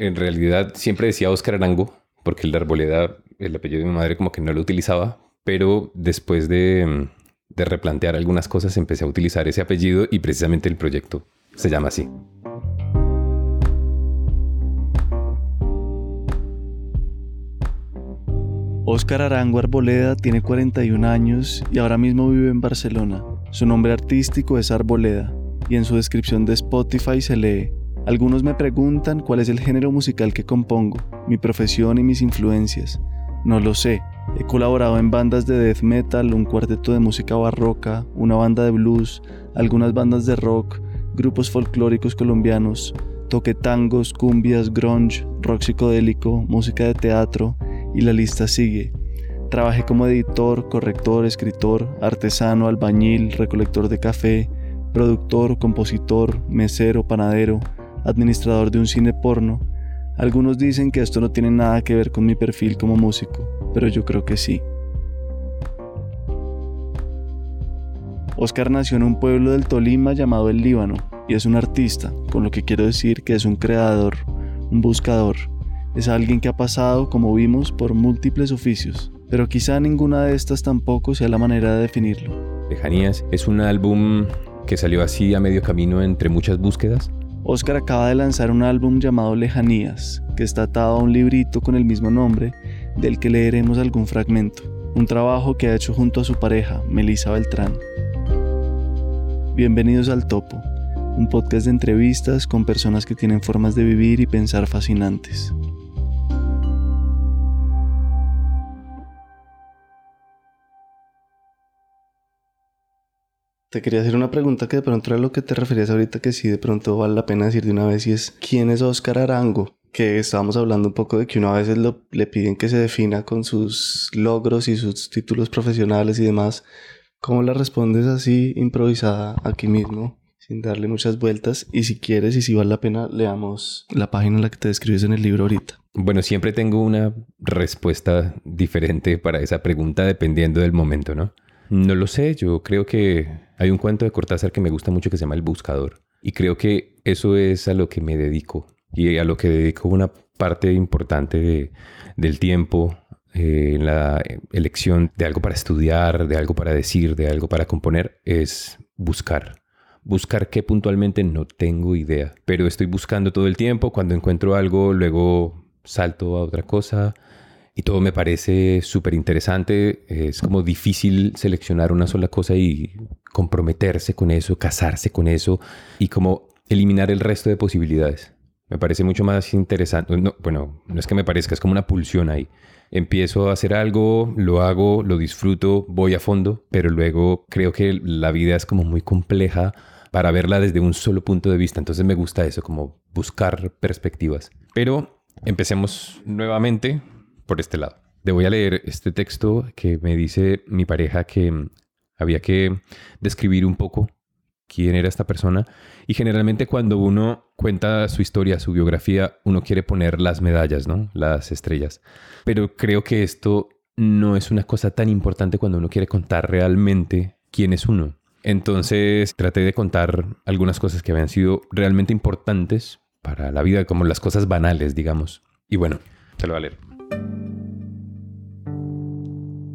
En realidad siempre decía Oscar Arango, porque el de Arboleda, el apellido de mi madre como que no lo utilizaba, pero después de, de replantear algunas cosas empecé a utilizar ese apellido y precisamente el proyecto se llama así. Óscar Arango Arboleda tiene 41 años y ahora mismo vive en Barcelona. Su nombre artístico es Arboleda y en su descripción de Spotify se lee, algunos me preguntan cuál es el género musical que compongo, mi profesión y mis influencias. No lo sé. He colaborado en bandas de death metal, un cuarteto de música barroca, una banda de blues, algunas bandas de rock, grupos folclóricos colombianos, toque tangos, cumbias, grunge, rock psicodélico, música de teatro, y la lista sigue. Trabajé como editor, corrector, escritor, artesano, albañil, recolector de café, productor, compositor, mesero, panadero, administrador de un cine porno. Algunos dicen que esto no tiene nada que ver con mi perfil como músico, pero yo creo que sí. Oscar nació en un pueblo del Tolima llamado El Líbano y es un artista, con lo que quiero decir que es un creador, un buscador, es alguien que ha pasado, como vimos, por múltiples oficios, pero quizá ninguna de estas tampoco sea la manera de definirlo. Lejanías es un álbum que salió así a medio camino entre muchas búsquedas. Oscar acaba de lanzar un álbum llamado Lejanías, que está atado a un librito con el mismo nombre, del que leeremos algún fragmento, un trabajo que ha hecho junto a su pareja, Melissa Beltrán. Bienvenidos al Topo, un podcast de entrevistas con personas que tienen formas de vivir y pensar fascinantes. Te quería hacer una pregunta que de pronto era lo que te referías ahorita, que sí de pronto vale la pena decir de una vez, y es, ¿quién es Oscar Arango? Que estábamos hablando un poco de que uno a veces le piden que se defina con sus logros y sus títulos profesionales y demás. ¿Cómo la respondes así, improvisada, aquí mismo, sin darle muchas vueltas? Y si quieres y si vale la pena, leamos la página en la que te describes en el libro ahorita. Bueno, siempre tengo una respuesta diferente para esa pregunta dependiendo del momento, ¿no? No lo sé, yo creo que hay un cuento de Cortázar que me gusta mucho que se llama El Buscador. Y creo que eso es a lo que me dedico y a lo que dedico una parte importante de, del tiempo eh, en la elección de algo para estudiar, de algo para decir, de algo para componer, es buscar. Buscar qué puntualmente no tengo idea, pero estoy buscando todo el tiempo. Cuando encuentro algo, luego salto a otra cosa y todo me parece súper interesante. Es como difícil seleccionar una sola cosa y comprometerse con eso, casarse con eso y como eliminar el resto de posibilidades. Me parece mucho más interesante. bueno, no es que me parezca, es como una pulsión ahí. Empiezo a hacer algo, lo hago, lo disfruto, voy a fondo, pero luego creo que la vida es como muy compleja para verla desde un solo punto de vista. Entonces me gusta eso, como buscar perspectivas. Pero empecemos nuevamente por este lado. Te voy a leer este texto que me dice mi pareja que mm, había que describir un poco quién era esta persona. Y generalmente cuando uno cuenta su historia, su biografía, uno quiere poner las medallas, ¿no? Las estrellas. Pero creo que esto no es una cosa tan importante cuando uno quiere contar realmente quién es uno. Entonces traté de contar algunas cosas que habían sido realmente importantes para la vida, como las cosas banales, digamos. Y bueno, te lo voy a leer.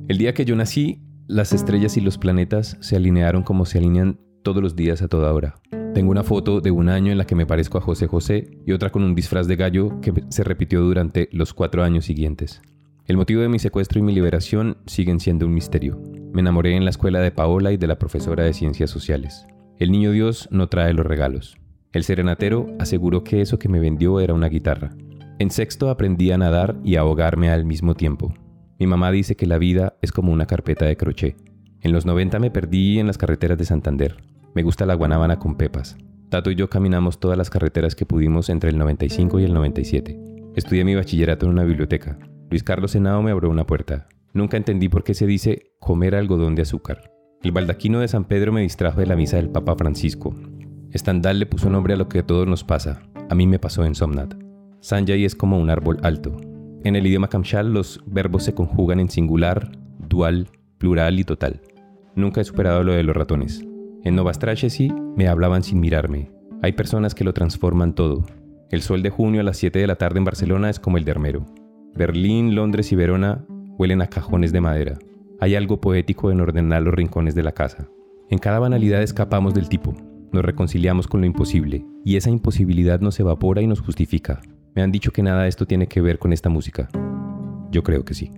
El día que yo nací, las estrellas y los planetas se alinearon como se alinean todos los días a toda hora. Tengo una foto de un año en la que me parezco a José José y otra con un disfraz de gallo que se repitió durante los cuatro años siguientes. El motivo de mi secuestro y mi liberación siguen siendo un misterio. Me enamoré en la escuela de Paola y de la profesora de ciencias sociales. El niño Dios no trae los regalos. El serenatero aseguró que eso que me vendió era una guitarra. En sexto aprendí a nadar y a ahogarme al mismo tiempo. Mi mamá dice que la vida es como una carpeta de crochet. En los 90 me perdí en las carreteras de Santander. Me gusta la guanábana con pepas. Tato y yo caminamos todas las carreteras que pudimos entre el 95 y el 97. Estudié mi bachillerato en una biblioteca. Luis Carlos Henao me abrió una puerta. Nunca entendí por qué se dice comer algodón de azúcar. El baldaquino de San Pedro me distrajo de la misa del Papa Francisco. Estandal le puso nombre a lo que a todos nos pasa. A mí me pasó en Somnat. Sanjay es como un árbol alto. En el idioma kamshal los verbos se conjugan en singular, dual, plural y total. Nunca he superado lo de los ratones. En Novastrachesi me hablaban sin mirarme. Hay personas que lo transforman todo. El sol de junio a las 7 de la tarde en Barcelona es como el de Armero. Berlín, Londres y Verona huelen a cajones de madera. Hay algo poético en ordenar los rincones de la casa. En cada banalidad escapamos del tipo, nos reconciliamos con lo imposible, y esa imposibilidad nos evapora y nos justifica. Me han dicho que nada de esto tiene que ver con esta música. Yo creo que sí.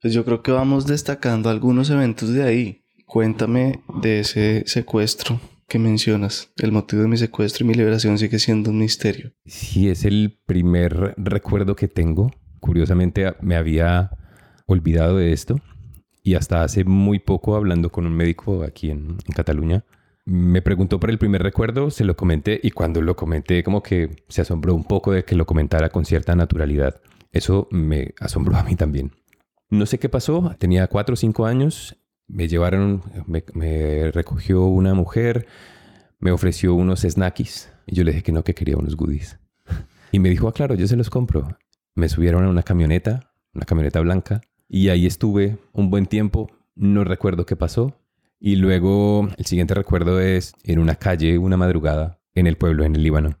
Pues yo creo que vamos destacando algunos eventos de ahí. Cuéntame de ese secuestro que mencionas. El motivo de mi secuestro y mi liberación sigue siendo un misterio. Sí, es el primer recuerdo que tengo. Curiosamente me había olvidado de esto y hasta hace muy poco hablando con un médico aquí en, en Cataluña, me preguntó por el primer recuerdo, se lo comenté y cuando lo comenté como que se asombró un poco de que lo comentara con cierta naturalidad. Eso me asombró a mí también. No sé qué pasó, tenía cuatro o cinco años, me llevaron, me, recogió una mujer, me ofreció unos snackies y yo le dije que no, que quería unos goodies. Y me dijo, ah, claro, yo se los compro. Me subieron a una camioneta, una camioneta blanca, y ahí estuve un buen tiempo. No recuerdo qué pasó. Y luego el siguiente recuerdo es en una calle, una madrugada, en el pueblo, en el Líbano.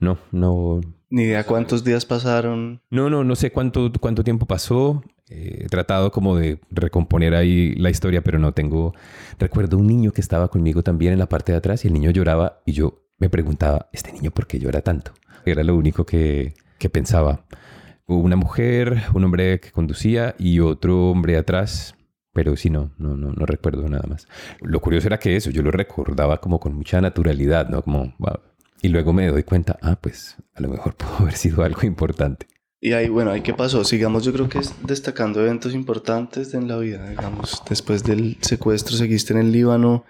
No, no. Ni idea cuántos días pasaron. No, no, no sé cuánto, cuánto tiempo pasó. Eh, he tratado como de recomponer ahí la historia, pero no tengo... Recuerdo un niño que estaba conmigo también en la parte de atrás y el niño lloraba y yo me preguntaba, ¿este niño por qué llora tanto? Era lo único que, que pensaba. Una mujer, un hombre que conducía y otro hombre atrás, pero sí, no, no, no, no recuerdo nada más. Lo curioso era que eso, yo lo recordaba como con mucha naturalidad, ¿no? Como, Y luego me doy cuenta, ah, pues a lo mejor pudo haber sido algo importante. Y ahí, bueno, ahí qué pasó. Sigamos, yo creo que es destacando eventos importantes en la vida, digamos. Después del secuestro, seguiste en el Líbano.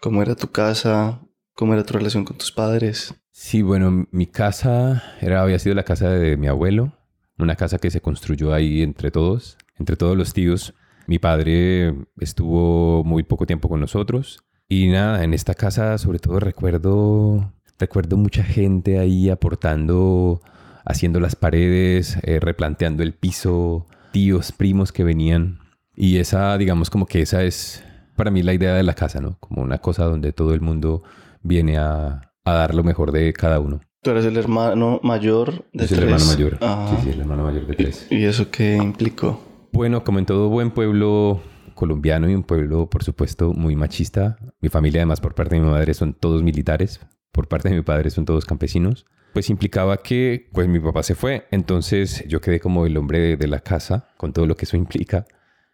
¿Cómo era tu casa? ¿Cómo era tu relación con tus padres? Sí, bueno, mi casa era, había sido la casa de mi abuelo. Una casa que se construyó ahí entre todos, entre todos los tíos. Mi padre estuvo muy poco tiempo con nosotros. Y nada, en esta casa sobre todo recuerdo, recuerdo mucha gente ahí aportando haciendo las paredes, eh, replanteando el piso, tíos, primos que venían. Y esa, digamos, como que esa es para mí la idea de la casa, ¿no? Como una cosa donde todo el mundo viene a, dar lo mejor de cada uno. Tú eres el hermano mayor de tres. el hermano mayor. Sí, sí, el hermano mayor de tres. ¿Y eso qué implicó? Bueno, como en todo buen pueblo colombiano y un pueblo, por supuesto, muy machista. Mi familia, además, por parte de mi madre, son todos militares. Por parte de mi padre, son todos campesinos pues implicaba que pues mi papá se fue, entonces yo quedé como el hombre de, la casa, con todo lo que eso implica,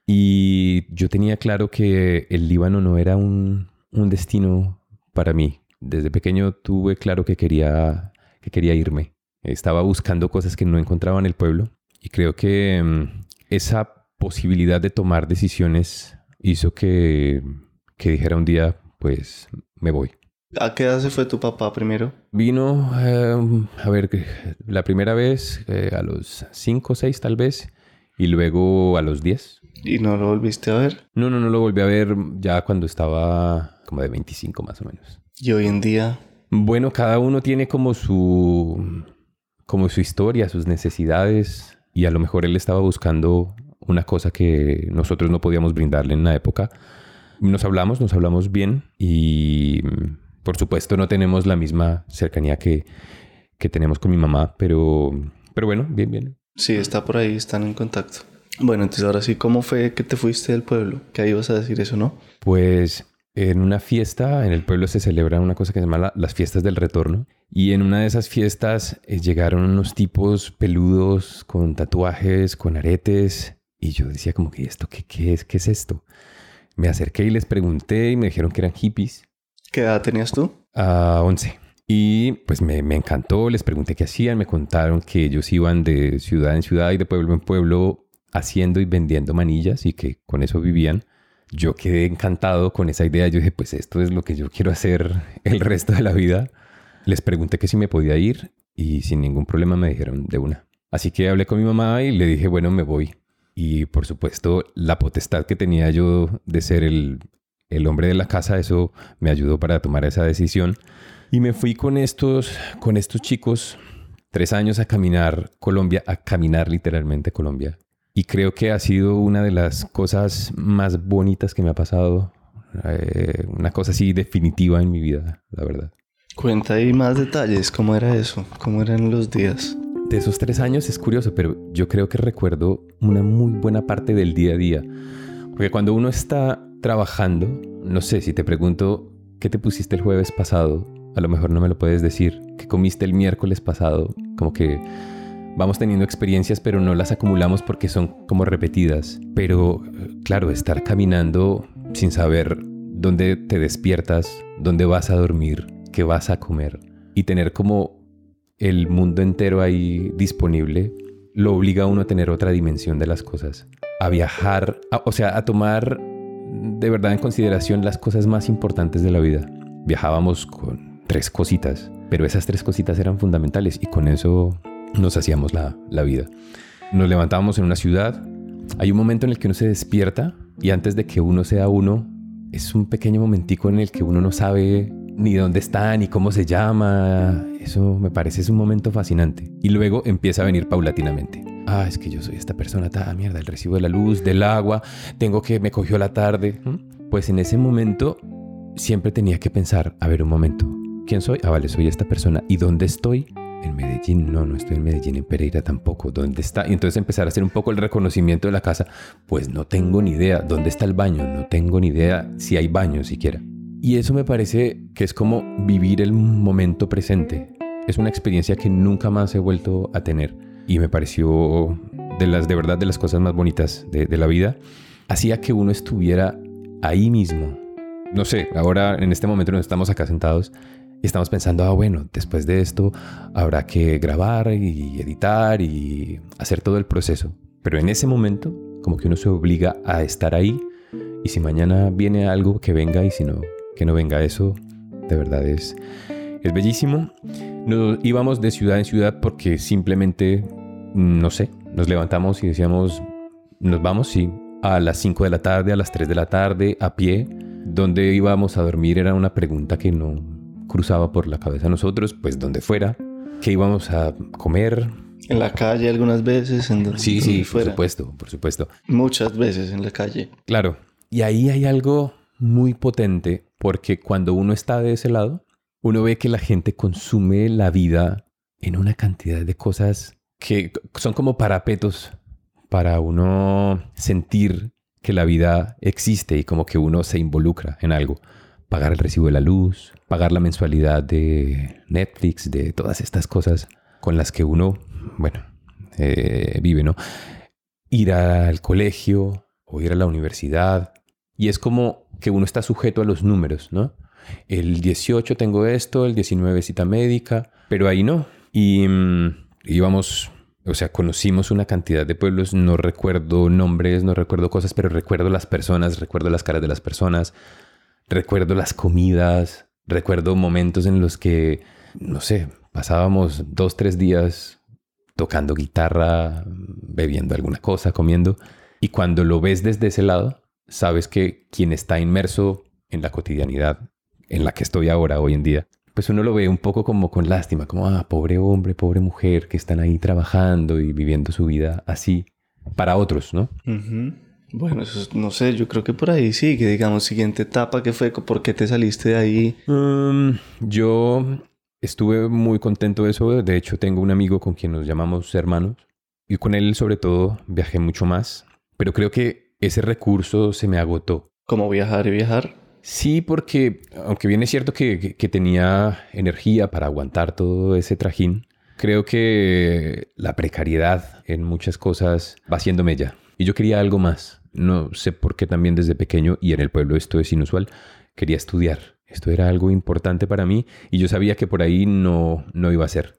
y yo tenía claro que el Líbano no era un, destino para mí. Desde pequeño tuve claro que quería, que quería irme. Estaba buscando cosas que no encontraba en el pueblo y creo que mm, esa posibilidad de tomar decisiones hizo que, que dijera un día, pues me voy. ¿A qué edad se fue tu papá primero? Vino, em, a ver, la primera vez eh, a los 5 o 6 tal vez, y luego a los 10. ¿Y no lo volviste a ver? No, no, no lo volví a ver ya cuando estaba como de 25 más o menos. ¿Y hoy en día? Bueno, cada uno tiene como su, como su historia, sus necesidades, y a lo mejor él estaba buscando una cosa que nosotros no podíamos brindarle en la época. Nos hablamos, nos hablamos bien y por supuesto no tenemos la misma cercanía que, que tenemos con mi mamá, pero, pero bueno, bien, bien. Sí, está por ahí, están en contacto. Bueno, entonces ahora sí, ¿cómo fue que te fuiste del pueblo? ¿Qué ibas a decir eso, no? Pues en una fiesta, en el pueblo se celebra una cosa que se llama las fiestas del retorno. Y en una de esas fiestas eh, llegaron unos tipos peludos con tatuajes, con aretes. Y yo decía como que esto, ¿qué, qué es? ¿Qué es esto? Me acerqué y les pregunté y me dijeron que eran hippies. ¿Qué edad tenías tú? A 11. Y pues me, me, encantó, les pregunté qué hacían, me contaron que ellos iban de ciudad en ciudad y de pueblo en pueblo haciendo y vendiendo manillas y que con eso vivían. Yo quedé encantado con esa idea, yo dije, pues esto es lo que yo quiero hacer el resto de la vida. Les pregunté que si me podía ir y sin ningún problema me dijeron de una. Así que hablé con mi mamá y le dije, bueno, me voy. Y por supuesto, la potestad que tenía yo de ser el, el hombre de la casa, eso me ayudó para tomar esa decisión. Y me fui con estos, con estos chicos tres años a caminar Colombia, a caminar literalmente Colombia. Y creo que ha sido una de las cosas más bonitas que me ha pasado. Eh, una cosa así definitiva en mi vida, la verdad. Cuenta ahí más detalles, ¿cómo era eso? ¿Cómo eran los días? De esos tres años es curioso, pero yo creo que recuerdo una muy buena parte del día a día. Porque cuando uno está trabajando, no sé, si te pregunto qué te pusiste el jueves pasado, a lo mejor no me lo puedes decir. ¿Qué comiste el miércoles pasado? Como que vamos teniendo experiencias, pero no las acumulamos porque son como repetidas. Pero, claro, estar caminando sin saber dónde te despiertas, dónde vas a dormir, qué vas a comer y tener como el mundo entero ahí disponible, lo obliga a uno a tener otra dimensión de las cosas. A viajar, o sea, a tomar de verdad en consideración las cosas más importantes de la vida. Viajábamos con tres cositas, pero esas tres cositas eran fundamentales y con eso nos hacíamos la, la vida. Nos levantábamos en una ciudad, hay un momento en el que uno se despierta y antes de que uno sea uno, es un pequeño momentico en el que uno no sabe ni dónde está, ni cómo se llama. Eso me parece es un momento fascinante. Y luego empieza a venir paulatinamente. Ah, es que yo soy esta persona, ta mierda, el recibo de la luz, del agua, tengo que me cogió la tarde. Pues en ese momento siempre tenía que pensar, a ver un momento, ¿quién soy? Ah, vale, soy esta persona. ¿Y dónde estoy? En Medellín, no, no estoy en Medellín, en Pereira tampoco. ¿Dónde está? Y entonces empezar a hacer un poco el reconocimiento de la casa. Pues no tengo ni idea. ¿Dónde está el baño? No tengo ni idea si hay baño siquiera. Y eso me parece que es como vivir el momento presente. Es una experiencia que nunca más he vuelto a tener. Y me pareció de las de verdad de las cosas más bonitas de, la vida. Hacía que uno estuviera ahí mismo. No sé, ahora en este momento nos estamos acá sentados y estamos pensando, ah, bueno, después de esto habrá que grabar y editar y hacer todo el proceso. Pero en ese momento, como que uno se obliga a estar ahí. Y si mañana viene algo, que venga. Y si no, que no venga eso. De verdad es, es bellísimo. Nos íbamos de ciudad en ciudad porque simplemente, no sé, nos levantamos y decíamos, nos vamos, sí, a las 5 de la tarde, a las 3 de la tarde, a pie. Donde íbamos a dormir era una pregunta que no, cruzaba por la cabeza a nosotros, pues donde fuera, que íbamos a comer. En la calle algunas veces, en donde, Sí, sí, por supuesto, por supuesto. Muchas veces en la calle. Claro. Y ahí hay algo muy potente porque cuando uno está de ese lado, uno ve que la gente consume la vida en una cantidad de cosas que son como parapetos para uno sentir que la vida existe y como que uno se involucra en algo pagar el recibo de la luz, pagar la mensualidad de Netflix, de todas estas cosas con las que uno, bueno, eh, vive, ¿no? Ir al colegio o ir a la universidad. Y es como que uno está sujeto a los números, ¿no? El 18 tengo esto, el 19 cita médica, pero ahí no. Y mm, íbamos, o sea, conocimos una cantidad de pueblos, no recuerdo nombres, no recuerdo cosas, pero recuerdo las personas, recuerdo las caras de las personas, Recuerdo las comidas, recuerdo momentos en los que, no sé, pasábamos dos, tres días tocando guitarra, bebiendo alguna cosa, comiendo. Y cuando lo ves desde ese lado, sabes que quien está inmerso en la cotidianidad en la que estoy ahora, hoy en día, pues uno lo ve un poco como con lástima, como, ah, pobre hombre, pobre mujer que están ahí trabajando y viviendo su vida así para otros, ¿no? Bueno, eso no sé, yo creo que por ahí sí, que digamos, siguiente etapa, ¿qué fue? ¿Por qué te saliste de ahí? Um, yo estuve muy contento de eso, de hecho tengo un amigo con quien nos llamamos hermanos y con él sobre todo viajé mucho más, pero creo que ese recurso se me agotó. ¿Cómo viajar y viajar? Sí, porque aunque bien es cierto que, que tenía energía para aguantar todo ese trajín, creo que la precariedad en muchas cosas va haciéndome ya. Y yo quería algo más. No sé por qué también desde pequeño, y en el pueblo esto es inusual, quería estudiar. Esto era algo importante para mí y yo sabía que por ahí no, no iba a ser.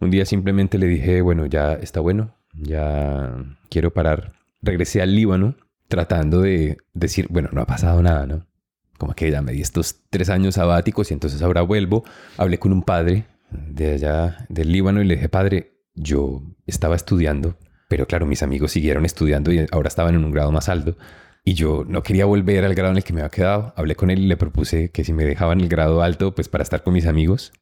Un día simplemente le dije, bueno, ya está bueno, ya quiero parar. Regresé al Líbano tratando de decir, bueno, no ha pasado nada, ¿no? Como que ya me di estos tres años sabáticos y entonces ahora vuelvo. Hablé con un padre de allá del Líbano y le dije, padre, yo estaba estudiando pero claro, mis amigos siguieron estudiando y ahora estaban en un grado más alto. Y yo no quería volver al grado en el que me había quedado. Hablé con él y le propuse que si me dejaban el grado alto, pues para estar con mis amigos.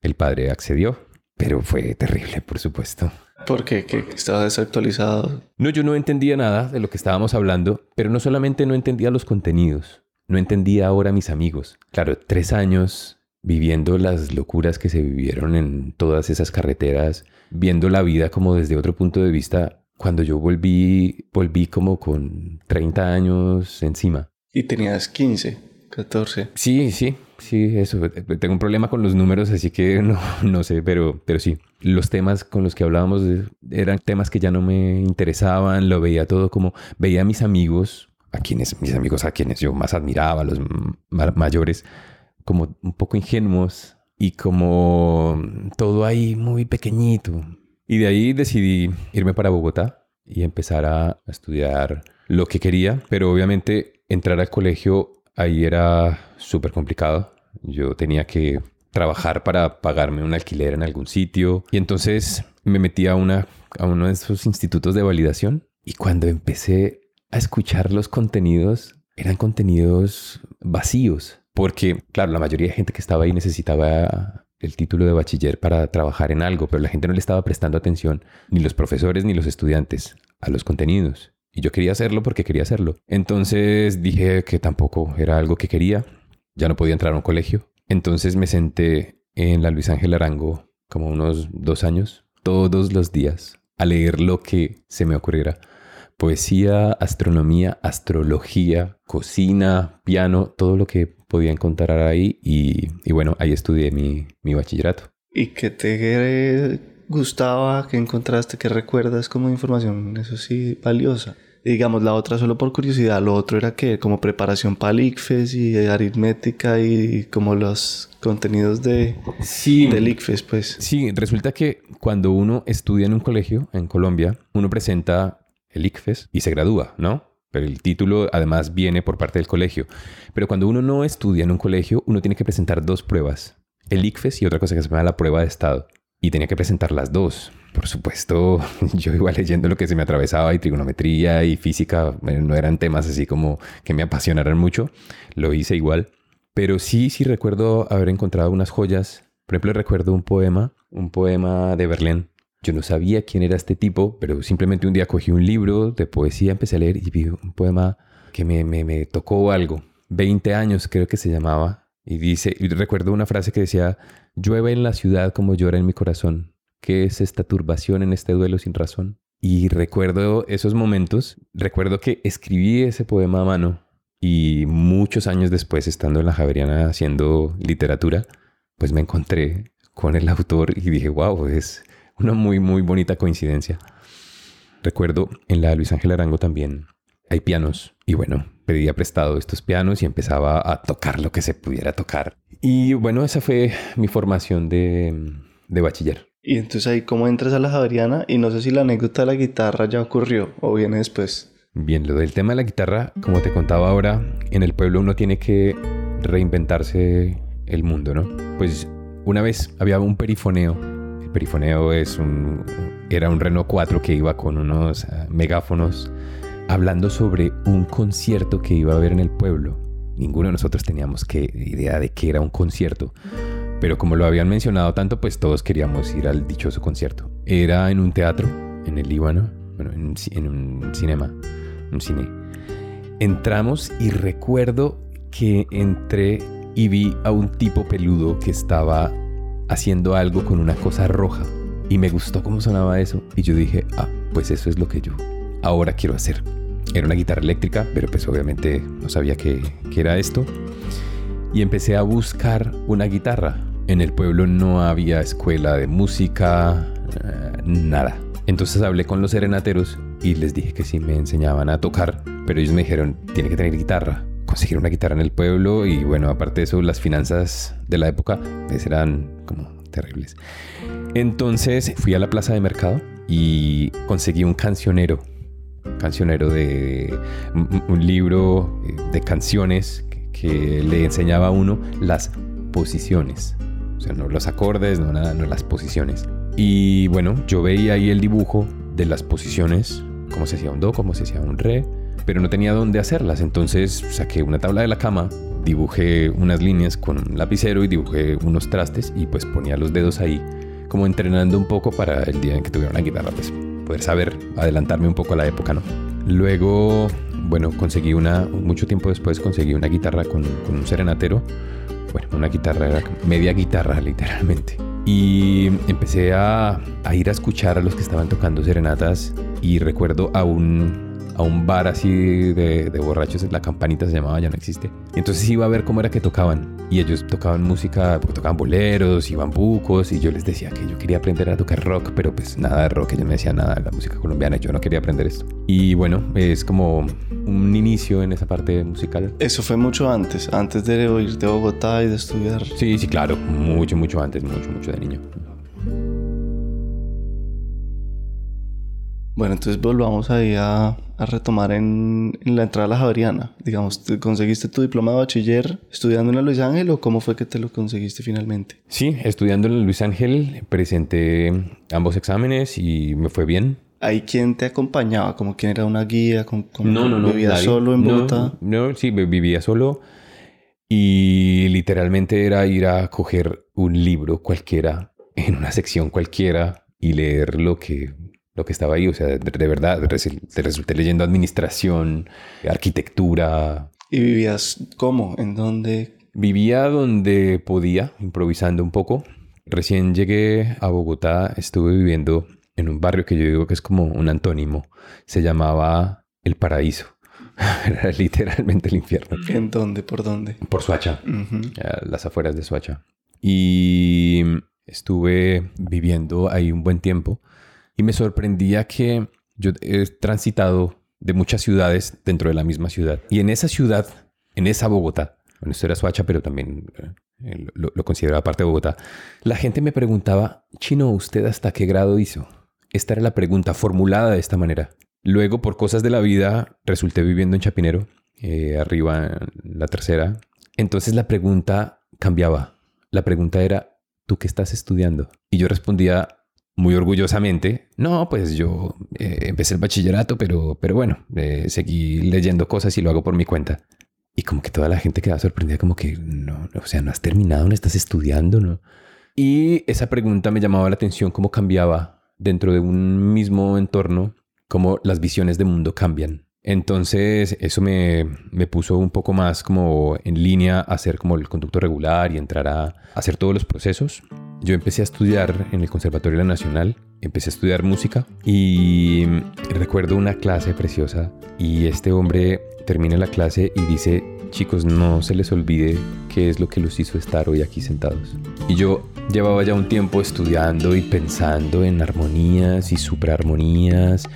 El padre accedió, pero fue terrible, por supuesto. ¿Por qué? ¿Que estaba desactualizado? No, yo no entendía nada de lo que estábamos hablando, pero no solamente no entendía los contenidos, no entendía ahora a mis amigos. Claro, tres años viviendo las locuras que se vivieron en todas esas carreteras, viendo la vida como desde otro punto de vista. Cuando yo volví, volví como con 30 años encima. Y tenías 15, 14. Sí, sí, sí, eso. Tengo un problema con los números, así que no, no sé, pero, pero sí. Los temas con los que hablábamos eran temas que ya no me interesaban, lo veía todo como, veía a mis amigos, a quienes, mis amigos a quienes yo más admiraba, los mayores, como un poco ingenuos y como todo ahí muy pequeñito. Y de ahí decidí irme para Bogotá y empezar a estudiar lo que quería, pero obviamente entrar al colegio ahí era súper complicado. Yo tenía que trabajar para pagarme un alquiler en algún sitio y entonces me metí a, una, a uno de esos institutos de validación y cuando empecé a escuchar los contenidos, eran contenidos vacíos porque, claro, la mayoría de gente que estaba ahí necesitaba el título de bachiller para trabajar en algo, pero la gente no le estaba prestando atención, ni los profesores ni los estudiantes, a los contenidos. Y yo quería hacerlo porque quería hacerlo. Entonces dije que tampoco era algo que quería. Ya no podía entrar a un colegio. Entonces me senté en la Luis Ángel Arango como unos dos años, todos los días, a leer lo que se me ocurriera poesía, astronomía, astrología, cocina, piano, todo lo que podía encontrar ahí y, bueno, ahí estudié mi, mi, bachillerato. ¿Y qué te gustaba, qué encontraste, qué recuerdas como información, eso sí, valiosa? digamos, la otra solo por curiosidad, lo otro era que como preparación para el ICFES y aritmética y como los contenidos de, sí, del ICFES, pues. Sí, resulta que cuando uno estudia en un colegio en Colombia, uno presenta el ICFES, y se gradúa, ¿no? Pero el título además viene por parte del colegio. Pero cuando uno no estudia en un colegio, uno tiene que presentar dos pruebas. El ICFES y otra cosa que se llama la prueba de estado. Y tenía que presentar las dos. Por supuesto, yo iba leyendo lo que se me atravesaba y trigonometría y física. No eran temas así como que me apasionaran mucho. Lo hice igual. Pero sí, sí recuerdo haber encontrado unas joyas. Por ejemplo, recuerdo un poema, un poema de Berlín yo no sabía quién era este tipo, pero simplemente un día cogí un libro de poesía, empecé a leer y vi un poema que me, me, tocó algo. 20 años creo que se llamaba. Y dice, y recuerdo una frase que decía, llueve en la ciudad como llora en mi corazón. ¿Qué es esta turbación en este duelo sin razón? Y recuerdo esos momentos, recuerdo que escribí ese poema a mano y muchos años después, estando en la Javeriana haciendo literatura, pues me encontré con el autor y dije, wow, es, una muy, muy bonita coincidencia. Recuerdo en la Luis Ángel Arango también hay pianos y bueno, pedía prestado estos pianos y empezaba a tocar lo que se pudiera tocar. Y bueno, esa fue mi formación de, de bachiller. Y entonces ahí cómo entras a la Javeriana y no sé si la anécdota de la guitarra ya ocurrió o viene después. Bien, lo del tema de la guitarra, como te contaba ahora, en el pueblo uno tiene que reinventarse el mundo, ¿no? Pues una vez había un perifoneo perifoneo es un, era un Renault 4 que iba con unos ah, megáfonos hablando sobre un concierto que iba a haber en el pueblo. Ninguno de nosotros teníamos que, idea de qué era un concierto, pero como lo habían mencionado tanto, pues todos queríamos ir al dichoso concierto. Era en un teatro, en el Líbano, bueno, en, en un cinema, un cine. Entramos y recuerdo que entré y vi a un tipo peludo que estaba haciendo algo con una cosa roja. Y me gustó cómo sonaba eso. Y yo dije, ah, pues eso es lo que yo ahora quiero hacer. Era una guitarra eléctrica, pero pues obviamente no sabía qué, era esto. Y empecé a buscar una guitarra. En el pueblo no había escuela de música, eh, nada. Entonces hablé con los serenateros y les dije que sí me enseñaban a tocar, pero ellos me dijeron, tiene que tener guitarra conseguir una guitarra en el pueblo y bueno, aparte de eso, las finanzas de la época pues, eran como terribles. Entonces fui a la plaza de mercado y conseguí un cancionero, cancionero de un, libro eh, de canciones que, le enseñaba a uno las posiciones, o sea, no los acordes, no nada, no las posiciones. Y bueno, yo veía ahí el dibujo de las posiciones, cómo se hacía un do, cómo se hacía un re, pero no tenía dónde hacerlas. Entonces saqué una tabla de la cama, dibujé unas líneas con un lapicero y dibujé unos trastes y pues ponía los dedos ahí como entrenando un poco para el día en que tuviera una guitarra, pues poder saber, adelantarme un poco a la época, ¿no? Luego, bueno, conseguí una, mucho tiempo después conseguí una guitarra con, un serenatero bueno, una guitarra, media guitarra literalmente. Y empecé a ir a escuchar a los que estaban tocando serenatas y recuerdo a un a un bar así de, de, borrachos, la campanita se llamaba, ya no existe. Entonces iba a ver cómo era que tocaban. Y ellos tocaban música, porque tocaban boleros y bambucos. Y yo les decía que yo quería aprender a tocar rock, pero pues nada de rock. Ellos me decían nada de la música colombiana. Yo no quería aprender esto. Y bueno, es como un inicio en esa parte musical. Eso fue mucho antes, antes de ir de Bogotá y de estudiar. Sí, sí, claro. Mucho, mucho antes, mucho, mucho de niño. Bueno, entonces volvamos ahí a, a retomar en, en, la entrada a la Javeriana. Digamos, ¿conseguiste tu diploma de bachiller estudiando en la Luis Ángel o cómo fue que te lo conseguiste finalmente? Sí, estudiando en la Luis Ángel, presenté ambos exámenes y me fue bien. ¿Ahí quién te acompañaba? ¿Como quién era una guía? ¿Cómo, no, no, no. ¿Vivías solo en Bogotá? No, no, sí, vivía solo. Y literalmente era ir a coger un libro cualquiera, en una sección cualquiera, y leer lo que lo que estaba ahí. O sea, de, verdad, te resulté leyendo administración, arquitectura. ¿Y vivías cómo? ¿En dónde? Vivía donde podía, improvisando un poco. Recién llegué a Bogotá, estuve viviendo en un barrio que yo digo que es como un antónimo. Se llamaba El Paraíso. Era literalmente el infierno. ¿En dónde? ¿Por dónde? Por Suacha, las afueras de Suacha. Y estuve viviendo ahí un buen tiempo y me sorprendía que yo he transitado de muchas ciudades dentro de la misma ciudad. Y en esa ciudad, en esa Bogotá, bueno, esto era Suacha, pero también eh, lo, lo, consideraba parte de Bogotá, la gente me preguntaba, Chino, ¿usted hasta qué grado hizo? Esta era la pregunta formulada de esta manera. Luego, por cosas de la vida, resulté viviendo en Chapinero, eh, arriba en la tercera. Entonces la pregunta cambiaba. La pregunta era, ¿tú qué estás estudiando? Y yo respondía, muy orgullosamente, no, pues yo eh, empecé el bachillerato, pero, pero bueno, eh, seguí leyendo cosas y lo hago por mi cuenta. Y como que toda la gente queda sorprendida, como que no, o sea, no has terminado, no estás estudiando, ¿no? Y esa pregunta me llamaba la atención, cómo cambiaba dentro de un mismo entorno, cómo las visiones de mundo cambian. Entonces eso me, me, puso un poco más como en línea a hacer como el conducto regular y entrar a hacer todos los procesos. Yo empecé a estudiar en el Conservatorio Nacional, empecé a estudiar música y recuerdo una clase preciosa y este hombre termina la clase y dice, chicos, no se les olvide qué es lo que los hizo estar hoy aquí sentados. Y yo llevaba ya un tiempo estudiando y pensando en armonías y supraarmonías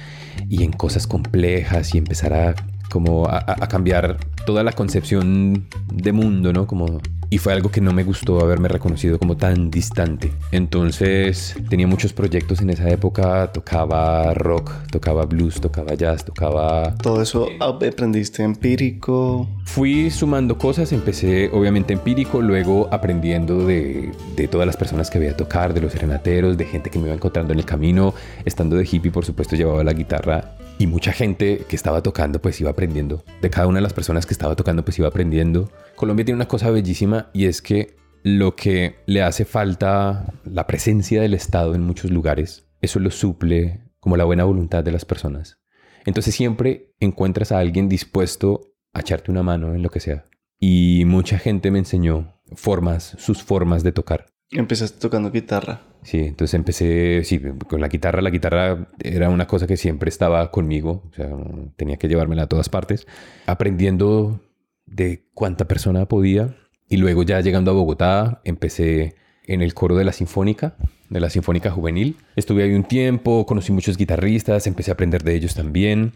y en cosas complejas y empezar a como a, a, cambiar toda la concepción de mundo, ¿no? Como y fue algo que no me gustó haberme reconocido como tan distante. Entonces tenía muchos proyectos en esa época, tocaba rock, tocaba blues, tocaba jazz, tocaba... Todo eso aprendiste empírico. Fui sumando cosas, empecé obviamente empírico, luego aprendiendo de, de todas las personas que veía tocar, de los serenateros, de gente que me iba encontrando en el camino, estando de hippie por supuesto llevaba la guitarra y mucha gente que estaba tocando pues iba aprendiendo. De cada una de las personas que estaba tocando pues iba aprendiendo. Colombia tiene una cosa bellísima y es que lo que le hace falta la presencia del Estado en muchos lugares, eso lo suple como la buena voluntad de las personas. Entonces siempre encuentras a alguien dispuesto a echarte una mano en lo que sea. Y mucha gente me enseñó formas, sus formas de tocar. Empezaste tocando guitarra. Sí, entonces empecé, sí, con la guitarra. La guitarra era una cosa que siempre estaba conmigo, o sea, tenía que llevármela a todas partes, aprendiendo de cuánta persona podía. Y luego ya llegando a Bogotá, empecé en el coro de la Sinfónica, de la Sinfónica Juvenil. Estuve ahí un tiempo, conocí muchos guitarristas, empecé a aprender de ellos también.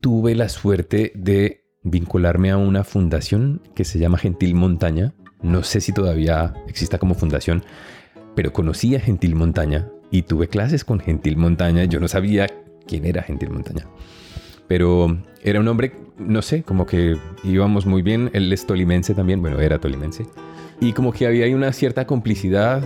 Tuve la suerte de vincularme a una fundación que se llama Gentil Montaña. No sé si todavía exista como fundación, pero conocí a Gentil Montaña y tuve clases con Gentil Montaña. Yo no sabía quién era Gentil Montaña, pero era un hombre, no sé, como que íbamos muy bien. Él es tolimense también, bueno, era tolimense. Y como que había una cierta complicidad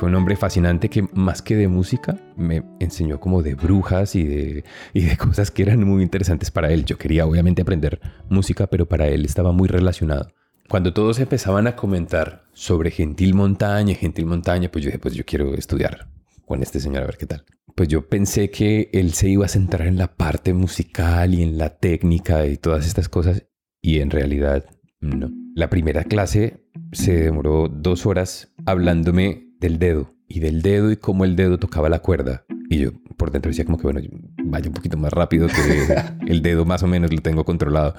Fue un hombre fascinante que más que de música me enseñó como de brujas y de, y de cosas que eran muy interesantes para él. Yo quería obviamente aprender música, pero para él estaba muy relacionado. cuando todos empezaban a comentar sobre Gentil Montaña, Gentil Montaña, pues yo dije, pues yo quiero estudiar con este señor a ver qué tal. Pues yo pensé que él se iba a centrar en la parte musical y en la técnica y todas estas cosas y en realidad no. La primera clase se demoró dos horas hablándome del dedo y del dedo y cómo el dedo tocaba la cuerda. Y yo por dentro decía como que, bueno, vaya un poquito más rápido que el dedo más o menos lo tengo controlado.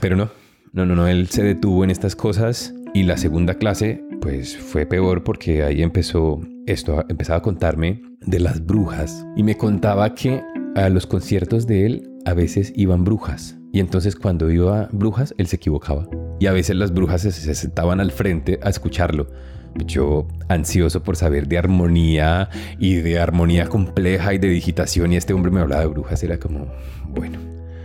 Pero no, no, no, no, él se detuvo en estas cosas y la segunda clase pues fue peor porque ahí empezó esto, empezaba a contarme de las brujas y me contaba que a los conciertos de él a veces iban brujas y entonces cuando iba brujas él se equivocaba y a veces las brujas se, se sentaban al frente a escucharlo yo ansioso por saber de armonía y de armonía compleja y de digitación y este hombre me hablaba de brujas, era como, bueno,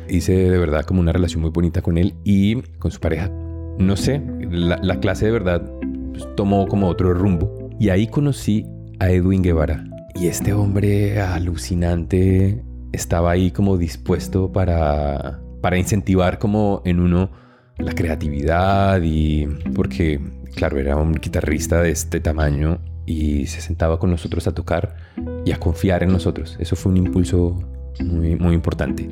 hice de verdad como una relación muy bonita con él y con su pareja. No sé, la, clase de verdad pues, tomó como otro rumbo. Y ahí conocí a Edwin Guevara. Y este hombre alucinante estaba ahí como dispuesto para, para incentivar como en uno la creatividad y porque, claro, era un guitarrista de este tamaño y se sentaba con nosotros a tocar y a confiar en nosotros. Eso fue un impulso muy, muy importante.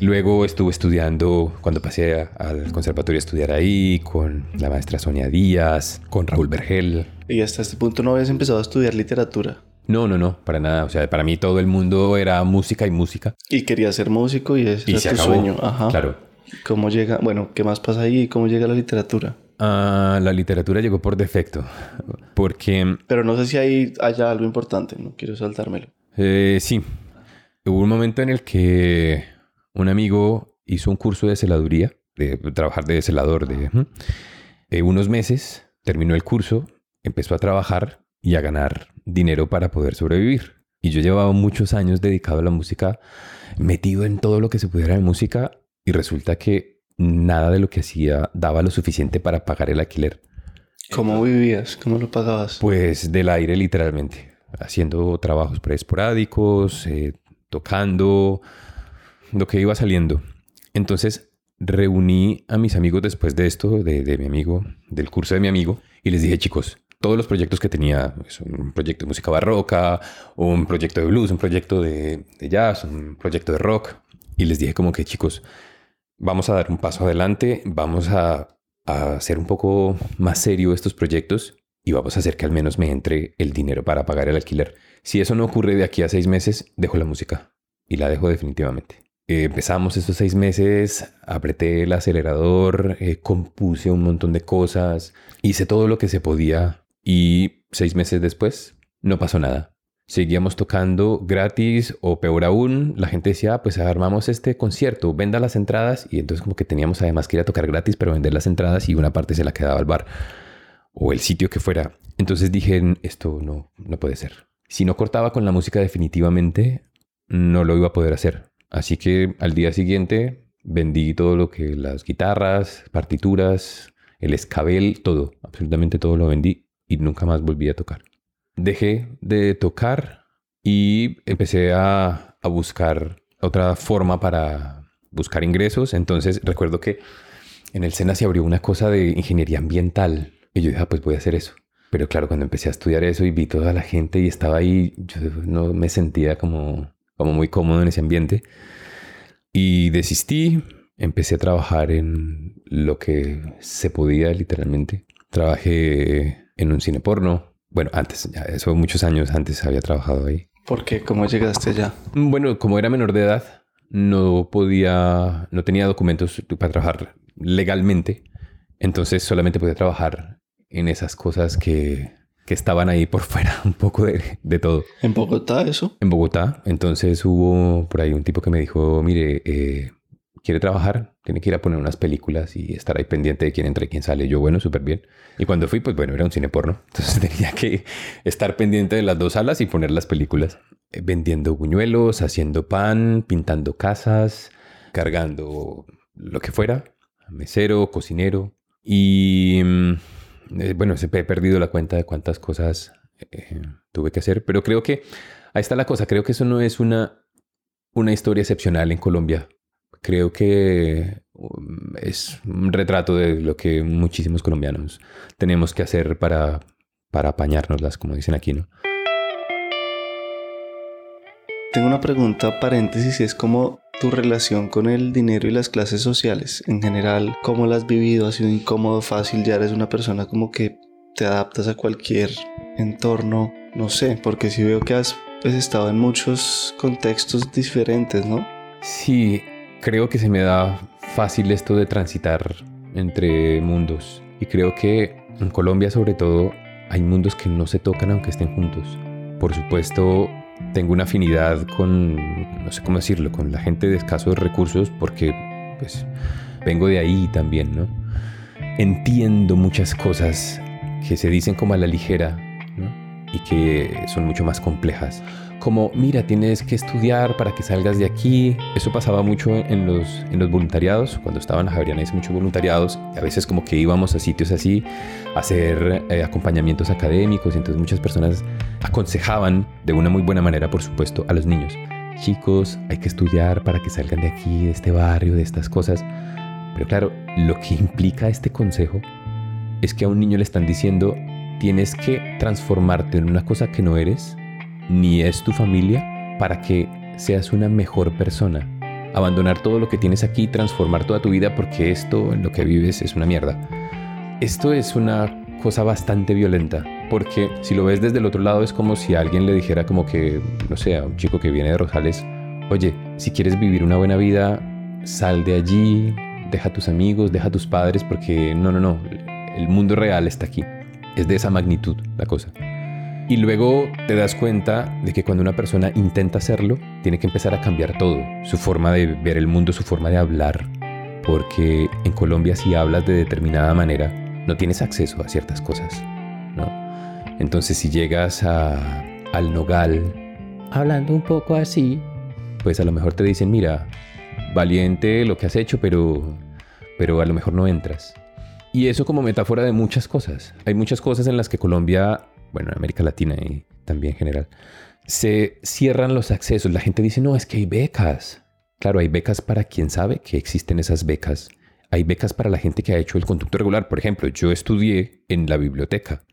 Luego estuve estudiando, cuando pasé al conservatorio a estudiar ahí, con la maestra Sonia Díaz, con Raúl Vergel. ¿Y hasta este punto no habías empezado a estudiar literatura? No, no, no, para nada. O sea, para mí todo el mundo era música y música. Y quería ser músico y ese y se tu sueño. Ajá. Claro. ¿Cómo llega? Bueno, ¿qué más pasa ahí? ¿Cómo llega la literatura? Ah, la literatura llegó por defecto. Porque. Pero no sé si hay haya algo importante, no quiero saltármelo. Eh, sí. Hubo un momento en el que un amigo hizo un curso de celaduría, de trabajar de celador de eh, unos meses, terminó el curso, empezó a trabajar y a ganar dinero para poder sobrevivir. Y yo llevaba muchos años dedicado a la música, metido en todo lo que se pudiera de música y resulta que nada de lo que hacía daba lo suficiente para pagar el alquiler. ¿Cómo vivías? ¿Cómo lo pagabas? Pues del aire literalmente, haciendo trabajos preesporádicos, eh, tocando, lo que iba saliendo. Entonces reuní a mis amigos después de esto, de, mi amigo, del curso de mi amigo, y les dije, chicos, todos los proyectos que tenía, pues, un proyecto de música barroca, un proyecto de blues, un proyecto de, jazz, un proyecto de rock, y les dije como que, chicos, vamos a dar un paso adelante, vamos a, hacer un poco más serio estos proyectos y vamos a hacer que al menos me entre el dinero para pagar el alquiler. Si eso no ocurre de aquí a seis meses, dejo la música y la dejo definitivamente. Eh, empezamos estos seis meses, apreté el acelerador, eh, compuse un montón de cosas, hice todo lo que se podía y seis meses después no pasó nada. Seguíamos tocando gratis o peor aún, la gente decía, ah, pues armamos este concierto, venda las entradas y entonces como que teníamos además que ir a tocar gratis, pero vender las entradas y una parte se la quedaba al bar o el sitio que fuera. Entonces dije, esto no, no puede ser. Si no cortaba con la música definitivamente, no lo iba a poder hacer. Así que al día siguiente vendí todo lo que las guitarras, partituras, el escabel, todo, absolutamente todo lo vendí y nunca más volví a tocar. Dejé de tocar y empecé a, a buscar otra forma para buscar ingresos. Entonces recuerdo que en el SENA se abrió una cosa de ingeniería ambiental y yo dije, ah, pues voy a hacer eso. Pero claro, cuando empecé a estudiar eso y vi toda la gente y estaba ahí, no me sentía como como muy cómodo en ese ambiente. Y desistí, empecé a trabajar en lo que se podía literalmente. Trabajé en un cine porno. Bueno, antes, ya eso muchos años antes había trabajado ahí. ¿Por qué? ¿Cómo llegaste allá? Bueno, como era menor de edad, no podía, no tenía documentos para trabajar legalmente. Entonces solamente podía trabajar en esas cosas que que estaban ahí por fuera, un poco de, de, todo. ¿En Bogotá eso? En Bogotá. Entonces hubo por ahí un tipo que me dijo, mire, eh, quiere trabajar, tiene que ir a poner unas películas y estar ahí pendiente de quién entra y quién sale. Yo, bueno, súper bien. Y cuando fui, pues bueno, era un cine porno. Entonces tenía que estar pendiente de las dos salas y poner las películas. Eh, vendiendo buñuelos, haciendo pan, pintando casas, cargando lo que fuera. Mesero, cocinero. Y mm, eh, bueno, he perdido la cuenta de cuántas cosas eh, tuve que hacer, pero creo que ahí está la cosa. Creo que eso no es una, una historia excepcional en Colombia. Creo que um, es un retrato de lo que muchísimos colombianos tenemos que hacer para, para apañárnoslas, como dicen aquí, ¿no? Tengo una pregunta paréntesis es como tu relación con el dinero y las clases sociales en general, cómo la has vivido, ha sido incómodo, fácil, ya eres una persona como que te adaptas a cualquier entorno, no sé, porque si veo que has pues, estado en muchos contextos diferentes, ¿no? Sí, creo que se me da fácil esto de transitar entre mundos y creo que en Colombia sobre todo hay mundos que no se tocan aunque estén juntos. Por supuesto, tengo una afinidad con, no sé cómo decirlo, con la gente de escasos recursos porque pues vengo de ahí también, ¿no? Entiendo muchas cosas que se dicen como a la ligera ¿no? y que son mucho más complejas. Como, mira, tienes que estudiar para que salgas de aquí. Eso pasaba mucho en los, en los voluntariados. Cuando estaba en la Javeriana hice muchos voluntariados. a veces como que íbamos a sitios así a hacer eh, acompañamientos académicos. Y entonces muchas personas aconsejaban de una muy buena manera, por supuesto, a los niños. Chicos, hay que estudiar para que salgan de aquí, de este barrio, de estas cosas. Pero claro, lo que implica este consejo es que a un niño le están diciendo, tienes que transformarte en una cosa que no eres, ni es tu familia, para que seas una mejor persona. Abandonar todo lo que tienes aquí transformar toda tu vida porque esto en lo que vives es una mierda. Esto es una cosa bastante violenta, porque si lo ves desde el otro lado es como si alguien le dijera como que, no sé, a un chico que viene de Rosales, oye, si quieres vivir una buena vida, sal de allí, deja a tus amigos, deja a tus padres, porque no, no, no, el mundo real está aquí. Es de esa magnitud la cosa. Y luego te das cuenta de que cuando una persona intenta hacerlo, tiene que empezar a cambiar todo, su forma de ver el mundo, su forma de hablar, porque en Colombia si hablas de determinada manera, no tienes acceso a ciertas cosas, ¿no? Entonces si llegas a, al nogal, hablando un poco así, pues a lo mejor te dicen, mira, valiente lo que has hecho, pero, pero a lo mejor no entras. Y eso como metáfora de muchas cosas. Hay muchas cosas en las que Colombia, bueno, en América Latina y también en general, se cierran los accesos. La gente dice, no, es que hay becas. Claro, hay becas para quien sabe que existen esas becas. Hay becas para la gente que ha hecho el conducto regular. Por ejemplo, yo estudié en la biblioteca.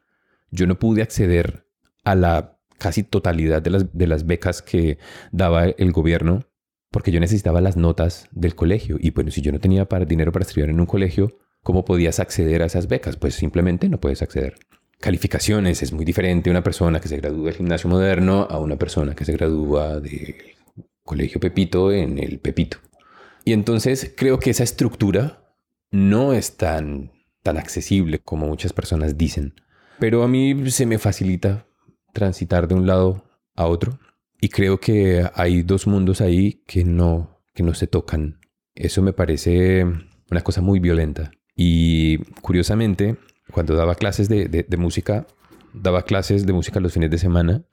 Yo no pude acceder a la casi totalidad de las, becas que daba el gobierno porque yo necesitaba las notas del colegio. Y bueno, si yo no tenía para, dinero para estudiar en un colegio, ¿Cómo podías acceder a esas becas? Pues simplemente no puedes acceder. Calificaciones, es muy diferente una persona que se gradúa del gimnasio moderno a una persona que se gradúa del colegio Pepito en el Pepito. Y entonces creo que esa estructura no es tan, tan accesible como muchas personas dicen. Pero a mí se me facilita transitar de un lado a otro. Y creo que hay dos mundos ahí que no, que no se tocan. Eso me parece una cosa muy violenta. Y curiosamente, cuando daba clases de, música, daba clases de música los fines de semana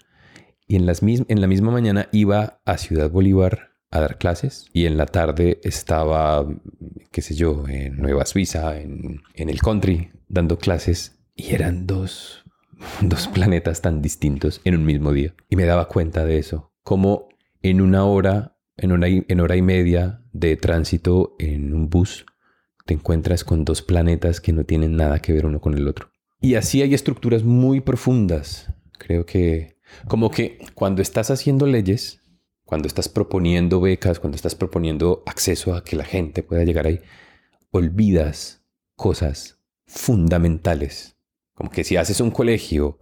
y en, las en la misma mañana iba a Ciudad Bolívar a dar clases y en la tarde estaba, qué sé yo, en Nueva Suiza, en, en el country, dando clases y eran dos, dos planetas tan distintos en un mismo día. Y me daba cuenta de eso, como en una hora, en una, en hora y media de tránsito en un bus, te encuentras con dos planetas que no tienen nada que ver uno con el otro. Y así hay estructuras muy profundas. Creo que como que cuando estás haciendo leyes, cuando estás proponiendo becas, cuando estás proponiendo acceso a que la gente pueda llegar ahí, olvidas cosas fundamentales. Como que si haces un colegio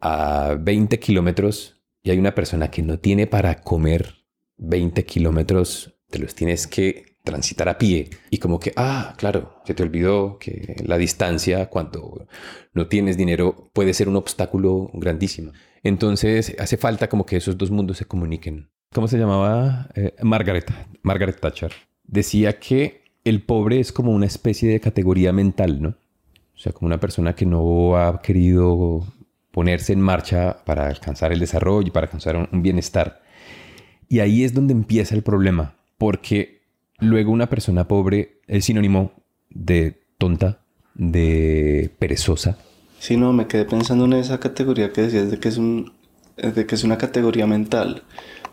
a 20 kilómetros y hay una persona que no tiene para comer 20 kilómetros, te los tienes que transitar a pie y como que, ah, claro, se te olvidó que la distancia cuando no tienes dinero puede ser un obstáculo grandísimo. Entonces hace falta como que esos dos mundos se comuniquen. ¿Cómo se llamaba? Eh, Margaret, Margaret Thatcher. Decía que el pobre es como una especie de categoría mental, ¿no? O sea, como una persona que no ha querido ponerse en marcha para alcanzar el desarrollo para alcanzar un bienestar. Y ahí es donde empieza el problema, porque Luego una persona pobre es sinónimo de tonta, de perezosa. Sí, no, me quedé pensando en esa categoría que decías de que es un de que es una categoría mental,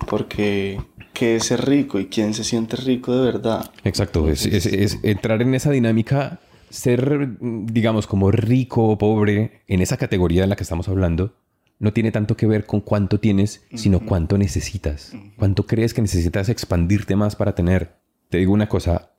porque ¿qué es ser rico y quién se siente rico de verdad? Exacto, es, es, entrar en esa dinámica, ser, digamos, como rico o pobre en esa categoría en la que estamos hablando, no tiene tanto que ver con cuánto tienes, sino cuánto necesitas. Cuánto crees que necesitas expandirte más para tener. Te digo una cosa,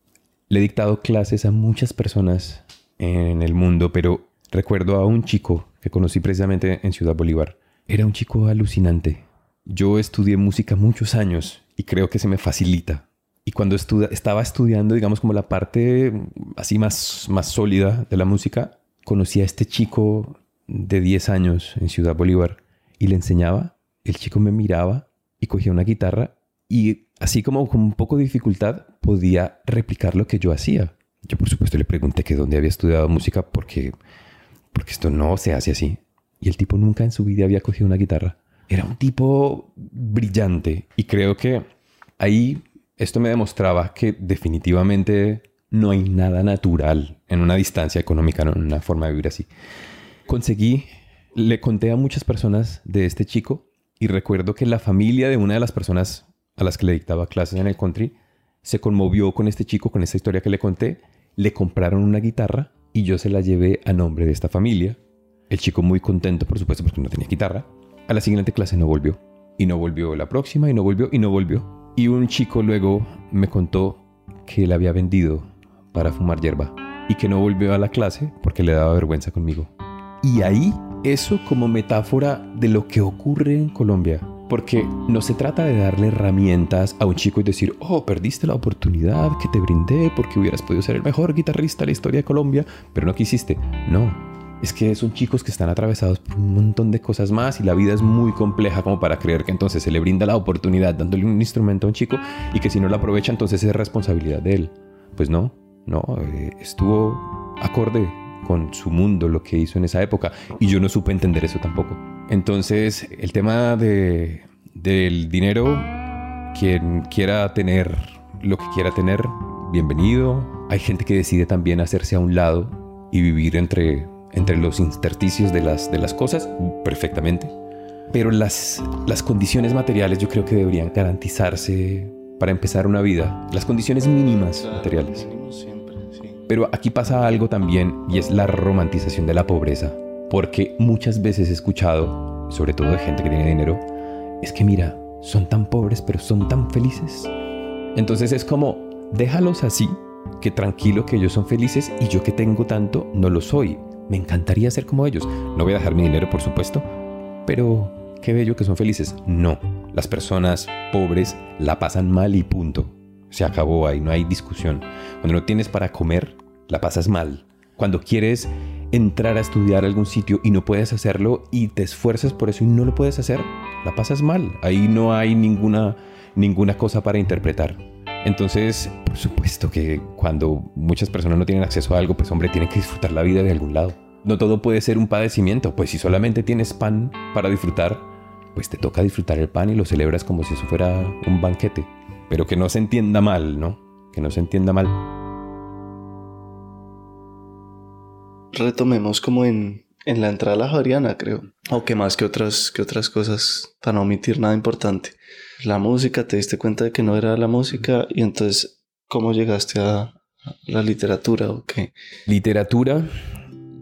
le he dictado clases a muchas personas en el mundo, pero recuerdo a un chico que conocí precisamente en Ciudad Bolívar. Era un chico alucinante. Yo estudié música muchos años y creo que se me facilita. Y cuando estaba estudiando, digamos, como la parte así más, más sólida de la música, conocí a este chico de 10 años en Ciudad Bolívar y le enseñaba, el chico me miraba y cogía una guitarra y así como con un poco de dificultad podía replicar lo que yo hacía. Yo por supuesto le pregunté que dónde había estudiado música porque, porque esto no se hace así. Y el tipo nunca en su vida había cogido una guitarra. Era un tipo brillante y creo que ahí esto me demostraba que definitivamente no hay nada natural en una distancia económica, en una forma de vivir así conseguí, le conté a muchas personas de este chico y recuerdo que la familia de una de las personas a las que le dictaba clases en el country se conmovió con este chico, con esta historia que le conté, le compraron una guitarra y yo se la llevé a nombre de esta familia. El chico muy contento, por supuesto, porque no tenía guitarra. A la siguiente clase no volvió. Y no volvió la próxima, y no volvió, y no volvió. Y un chico luego me contó que él había vendido para fumar hierba y que no volvió a la clase porque le daba vergüenza conmigo. Y ahí, eso como metáfora de lo que ocurre en Colombia. Porque no se trata de darle herramientas a un chico y decir, oh, perdiste la oportunidad que te brindé porque hubieras podido ser el mejor guitarrista de la historia de Colombia, pero no quisiste. No, es que son chicos que están atravesados por un montón de cosas más y la vida es muy compleja como para creer que entonces se le brinda la oportunidad dándole un instrumento a un chico y que si no lo aprovecha entonces es responsabilidad de él. Pues no, no, eh, estuvo acorde con su mundo, lo que hizo en esa época. Y yo no supe entender eso tampoco. Entonces, el tema de, del dinero, quien quiera tener lo que quiera tener, bienvenido. Hay gente que decide también hacerse a un lado y vivir entre, entre los intersticios de las, de las cosas, perfectamente. Pero las, las condiciones materiales yo creo que deberían garantizarse para empezar una vida. Las condiciones mínimas materiales. Pero aquí pasa algo también y es la romantización de la pobreza. Porque muchas veces he escuchado, sobre todo de gente que tiene dinero, es que mira, son tan pobres pero son tan felices. Entonces es como, déjalos así, que tranquilo que ellos son felices y yo que tengo tanto no lo soy. Me encantaría ser como ellos. No voy a dejar mi dinero, por supuesto, pero qué bello que son felices. No, las personas pobres la pasan mal y punto. Se acabó ahí, no hay discusión. Cuando no tienes para comer, la pasas mal. Cuando quieres entrar a estudiar algún sitio y no puedes hacerlo y te esfuerzas por eso y no lo puedes hacer, la pasas mal. Ahí no hay ninguna, ninguna cosa para interpretar. Entonces, por supuesto que cuando muchas personas no tienen acceso a algo, pues hombre, tienen que disfrutar la vida de algún lado. No todo puede ser un padecimiento, pues si solamente tienes pan para disfrutar, pues te toca disfrutar el pan y lo celebras como si eso fuera un banquete. Pero que no se entienda mal, ¿no? Que no se entienda mal. Retomemos como en, en la entrada a la Javeriana, creo. O que más que otras, que otras cosas, para no omitir nada importante. La música, te diste cuenta de que no era la música y entonces, ¿cómo llegaste a la literatura o qué? Literatura,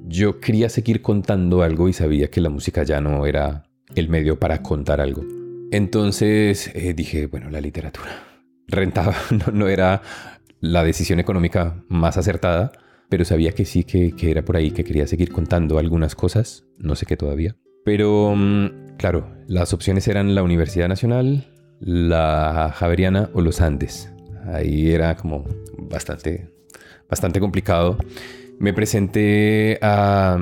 yo quería seguir contando algo y sabía que la música ya no era el medio para contar algo. Entonces eh, dije, bueno, la literatura. Rentaba, no, no era la decisión económica más acertada, pero sabía que sí, que, era por ahí, que quería seguir contando algunas cosas, no sé qué todavía. Pero, mm, claro, las opciones eran la Universidad Nacional, la Javeriana o los Andes. Ahí era como bastante, bastante complicado. Me presenté a,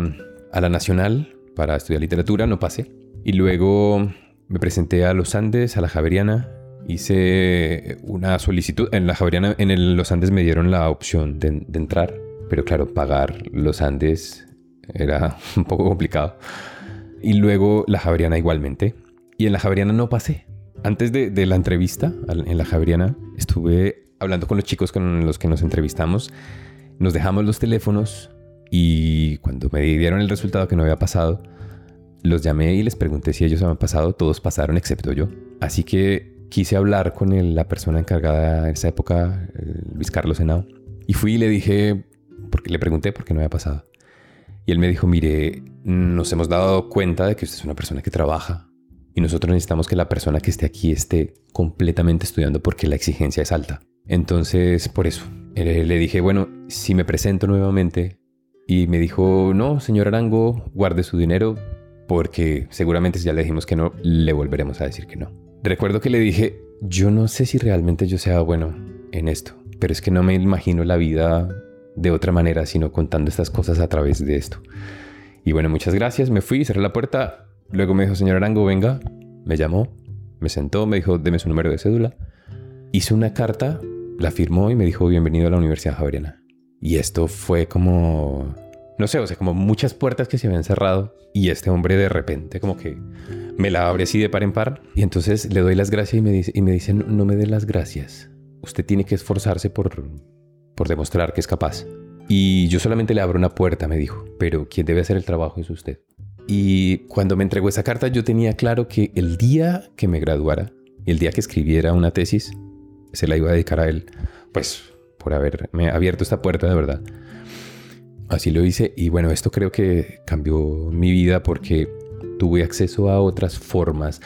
a la Nacional para estudiar literatura, no pasé. Y luego me presenté a los Andes, a la Javeriana. Hice una solicitud. En la Javeriana, en los Andes me dieron la opción de, de entrar pero claro, pagar los Andes era un poco complicado. Y luego la Javeriana igualmente. Y en la Javeriana no pasé. Antes de, la entrevista en la Javeriana estuve hablando con los chicos con los que nos entrevistamos. Nos dejamos los teléfonos y cuando me dieron el resultado que no había pasado, los llamé y les pregunté si ellos habían pasado. Todos pasaron excepto yo. Así que quise hablar con la persona encargada en esa época, Luis Carlos Henao. Y fui y le dije, le pregunté por qué no había pasado. Y él me dijo, mire, nos hemos dado cuenta de que usted es una persona que trabaja y nosotros necesitamos que la persona que esté aquí esté completamente estudiando porque la exigencia es alta. Entonces, por eso, eh, le dije, bueno, si me presento nuevamente y me dijo, no, señor Arango, guarde su dinero porque seguramente ya le dijimos que no, le volveremos a decir que no. Recuerdo que le dije, yo no sé si realmente yo sea bueno en esto, pero es que no me imagino la vida de otra manera, sino contando estas cosas a través de esto. Y bueno, muchas gracias, me fui, cerré la puerta, luego me dijo, señor Arango, venga, me llamó, me sentó, me dijo, deme su número de cédula. Hice una carta, la firmó y me dijo, bienvenido a la Universidad Javeriana. Y esto fue como, no sé, o sea, como muchas puertas que se habían cerrado y este hombre de repente como que me la abre así de par en par. Y entonces le doy las gracias y me dice, y me dice no me dé las gracias. Usted tiene que esforzarse por por demostrar que es capaz. Y yo solamente le abro una puerta, me dijo, pero quien debe hacer el trabajo es usted. Y cuando me entregó esa carta yo tenía claro que el día que me graduara, el día que escribiera una tesis, se la iba a dedicar a él, pues por haberme abierto esta puerta de verdad. Así lo hice y bueno, esto creo que cambió mi vida porque tuve acceso a otras formas.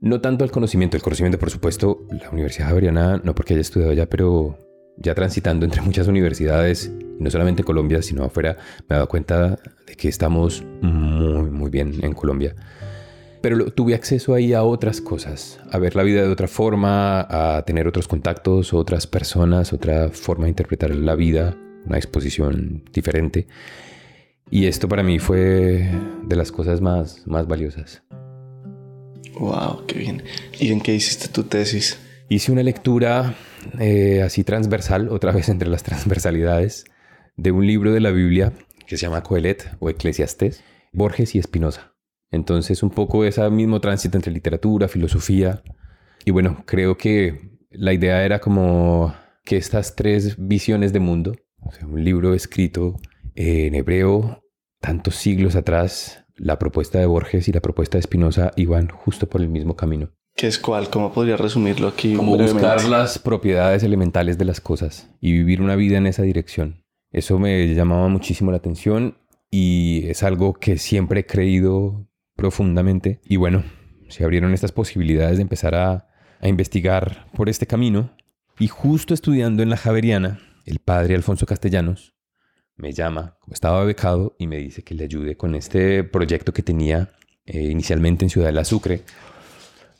No tanto al conocimiento, el conocimiento por supuesto, la Universidad Javeriana, no porque haya estudiado allá, pero ya transitando entre muchas universidades, y no solamente Colombia, sino afuera, me he dado cuenta de que estamos muy, muy bien en Colombia. Pero tuve acceso ahí a otras cosas, a ver la vida de otra forma, a tener otros contactos, otras personas, otra forma de interpretar la vida, una exposición diferente. Y esto para mí fue de las cosas más, más valiosas. Wow, qué bien. ¿Y en qué hiciste tu tesis? Hice una lectura eh, así transversal, otra vez entre las transversalidades, de un libro de la Biblia que se llama Coelet o Eclesiastés, Borges y Espinosa. Entonces, un poco ese mismo tránsito entre literatura, filosofía. Y bueno, creo que la idea era como que estas tres visiones de mundo, un libro escrito en hebreo tantos siglos atrás, la propuesta de Borges y la propuesta de Espinosa iban justo por el mismo camino. ¿Qué es cuál? ¿Cómo podría resumirlo aquí? Como buscar las propiedades elementales de las cosas y vivir una vida en esa dirección. Eso me llamaba muchísimo la atención y es algo que siempre he creído profundamente. Y bueno, se abrieron estas posibilidades de empezar a, a investigar por este camino. Y justo estudiando en la Javeriana, el padre Alfonso Castellanos me llama, como estaba becado, y me dice que le ayude con este proyecto que tenía eh, inicialmente en Ciudad de la Sucre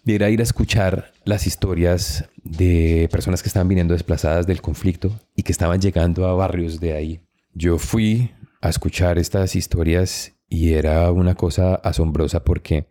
era ir a escuchar las historias de personas que estaban viniendo desplazadas del conflicto y que estaban llegando a barrios de ahí. Yo fui a escuchar estas historias y era una cosa asombrosa porque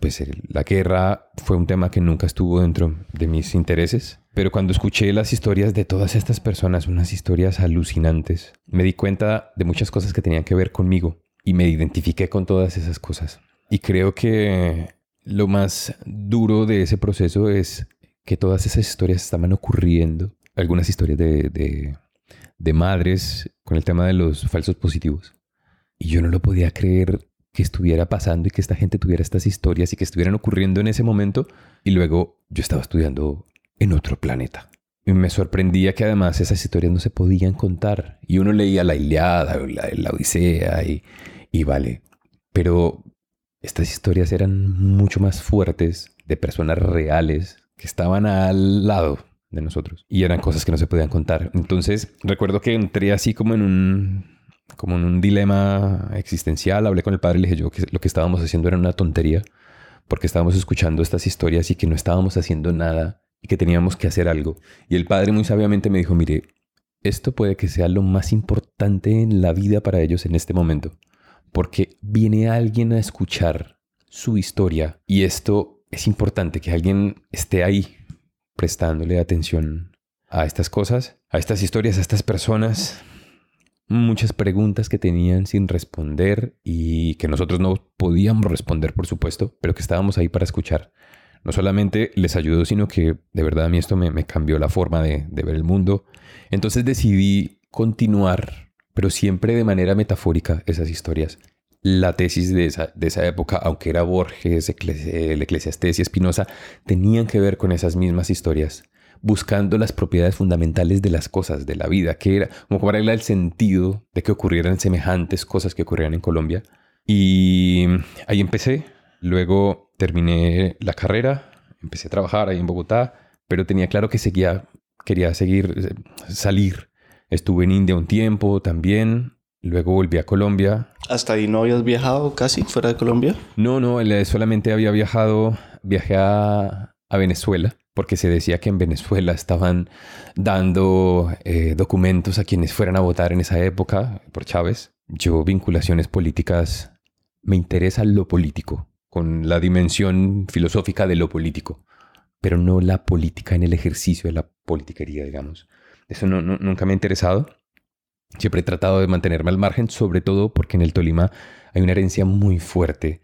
pues la guerra fue un tema que nunca estuvo dentro de mis intereses, pero cuando escuché las historias de todas estas personas, unas historias alucinantes, me di cuenta de muchas cosas que tenían que ver conmigo y me identifiqué con todas esas cosas. Y creo que lo más duro de ese proceso es que todas esas historias estaban ocurriendo. Algunas historias de, madres con el tema de los falsos positivos. Y yo no lo podía creer que estuviera pasando y que esta gente tuviera estas historias y que estuvieran ocurriendo en ese momento. Y luego yo estaba estudiando en otro planeta. Y me sorprendía que además esas historias no se podían contar. Y uno leía la Iliada, la, la Odisea y, y vale. Pero estas historias eran mucho más fuertes de personas reales que estaban al lado de nosotros y eran cosas que no se podían contar. Entonces recuerdo que entré así como en un como en un dilema existencial, hablé con el padre y le dije yo que lo que estábamos haciendo era una tontería porque estábamos escuchando estas historias y que no estábamos haciendo nada y que teníamos que hacer algo. Y el padre muy sabiamente me dijo, mire, esto puede que sea lo más importante en la vida para ellos en este momento porque viene alguien a escuchar su historia y esto es importante, que alguien esté ahí prestándole atención a estas cosas, a estas historias, a estas personas, muchas preguntas que tenían sin responder y que nosotros no podíamos responder, por supuesto, pero que estábamos ahí para escuchar. No solamente les ayudó, sino que de verdad a mí esto me, cambió la forma de, de ver el mundo. Entonces decidí continuar pero siempre de manera metafórica esas historias. la tesis de esa, de esa época, aunque era Borges, el Eclesiastés y Espinosa, tenían que ver con esas mismas historias, buscando las propiedades fundamentales de las cosas, de la vida, que era como para el sentido de que ocurrieran semejantes cosas que ocurrían en Colombia. Y ahí empecé, luego terminé la carrera, empecé a trabajar ahí en Bogotá, pero tenía claro que seguía, quería seguir, eh, salir. Estuve en India un tiempo también, Luego volví a Colombia. ¿Hasta ahí no habías viajado casi fuera de Colombia? No, no, solamente había viajado, viajé a, Venezuela, porque se decía que en Venezuela estaban dando eh, documentos a quienes fueran a votar en esa época por Chávez. Yo, vinculaciones políticas, me interesa lo político, con la dimensión filosófica de lo político, pero no la política en el ejercicio de la politiquería, digamos. Eso nunca me ha interesado. Siempre he tratado de mantenerme al margen, sobre todo porque en el Tolima hay una herencia muy fuerte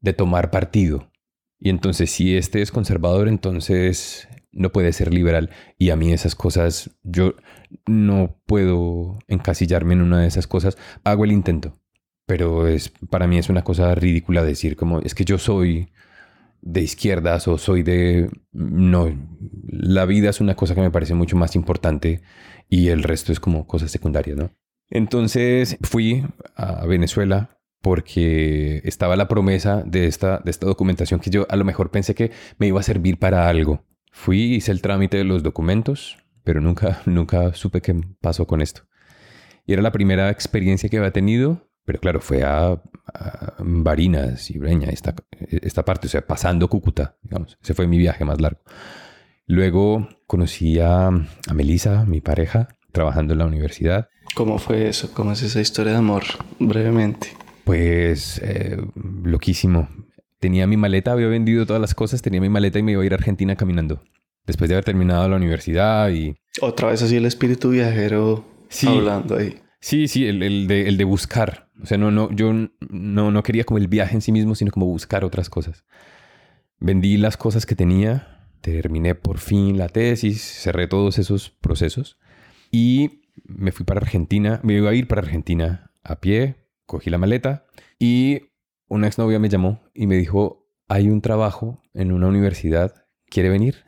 de tomar partido. Y entonces si este es conservador, entonces no puede ser liberal. Y a mí esas cosas, yo no puedo encasillarme en una de esas cosas. Hago el intento. Pero es, para mí es una cosa ridícula decir como, es que yo soy de izquierdas o soy de... No, la vida es una cosa que me parece mucho más importante y el resto es como cosas secundarias, ¿no? Entonces fui a Venezuela porque estaba la promesa de esta, de esta documentación que yo a lo mejor pensé que me iba a servir para algo. Fui, hice el trámite de los documentos, pero nunca, nunca supe qué pasó con esto. Y era la primera experiencia que había tenido, pero claro, fue a, Barinas y Breña, esta, esta parte, o sea, pasando Cúcuta, digamos. Ese fue mi viaje más largo. Luego conocí a, a Melissa, mi pareja, trabajando en la universidad. ¿Cómo fue eso? ¿Cómo es esa historia de amor? Brevemente. Pues eh, loquísimo. Tenía mi maleta, había vendido todas las cosas, tenía mi maleta y me iba a ir a Argentina caminando. Después de haber terminado la universidad y... Otra vez así el espíritu viajero hablando ahí. Sí, sí, el, el, de, el de buscar. O sea, no, no, yo no, no quería como el viaje en sí mismo, sino como buscar otras cosas. Vendí las cosas que tenía, terminé por fin la tesis, cerré todos esos procesos y me fui para Argentina, me iba a ir para Argentina a pie, cogí la maleta y una exnovia me llamó y me dijo, hay un trabajo en una universidad, ¿quiere venir?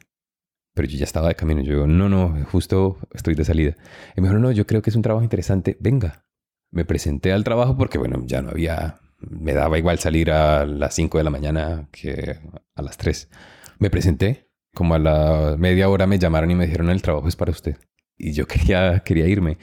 Pero yo ya estaba de camino, yo no, no, justo estoy de salida. Y me dijo, no, yo creo que es un trabajo interesante, venga. Me presenté al trabajo porque, bueno, ya no había, me daba igual salir a las 5 de la mañana que a las 3. Me presenté, como a la media hora me llamaron y me dijeron el trabajo es para usted. Y yo quería, quería irme.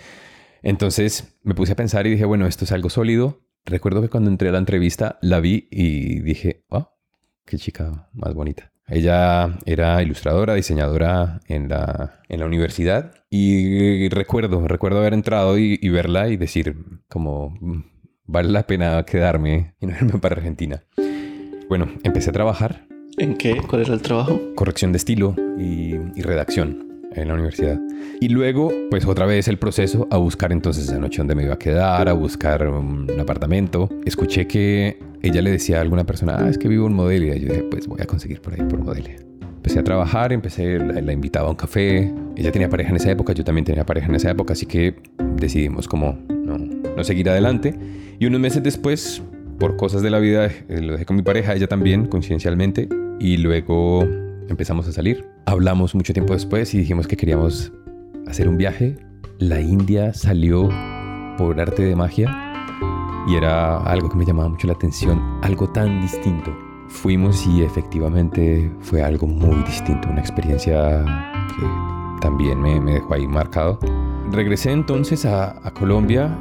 Entonces me puse a pensar y dije, bueno, esto es algo sólido. Recuerdo que cuando entré a la entrevista la vi y dije, oh, qué chica más bonita. Ella era ilustradora, diseñadora en la, en la universidad y recuerdo, recuerdo haber entrado y, y verla y decir como, mm, vale la pena quedarme y no irme para Argentina. Bueno, empecé a trabajar ¿En qué? ¿Cuál era el trabajo? Corrección de estilo y, redacción en la universidad. Y luego, pues otra vez el proceso a buscar entonces esa noche donde me iba a quedar, a buscar un apartamento. Escuché que ella le decía a alguna persona, ah, es que vivo en Modelia. Yo dije, pues voy a conseguir por ahí, por Modelia. Empecé a trabajar, empecé, la, invitaba a un café. Ella tenía pareja en esa época, yo también tenía pareja en esa época, así que decidimos como no, no seguir adelante. Y unos meses después, por cosas de la vida, eh, lo dejé con mi pareja, ella también, coincidencialmente, y luego empezamos a salir. Hablamos mucho tiempo después y dijimos que queríamos hacer un viaje. La India salió por arte de magia y era algo que me llamaba mucho la atención, algo tan distinto. Fuimos y efectivamente fue algo muy distinto, una experiencia que también me, dejó ahí marcado. Regresé entonces a, Colombia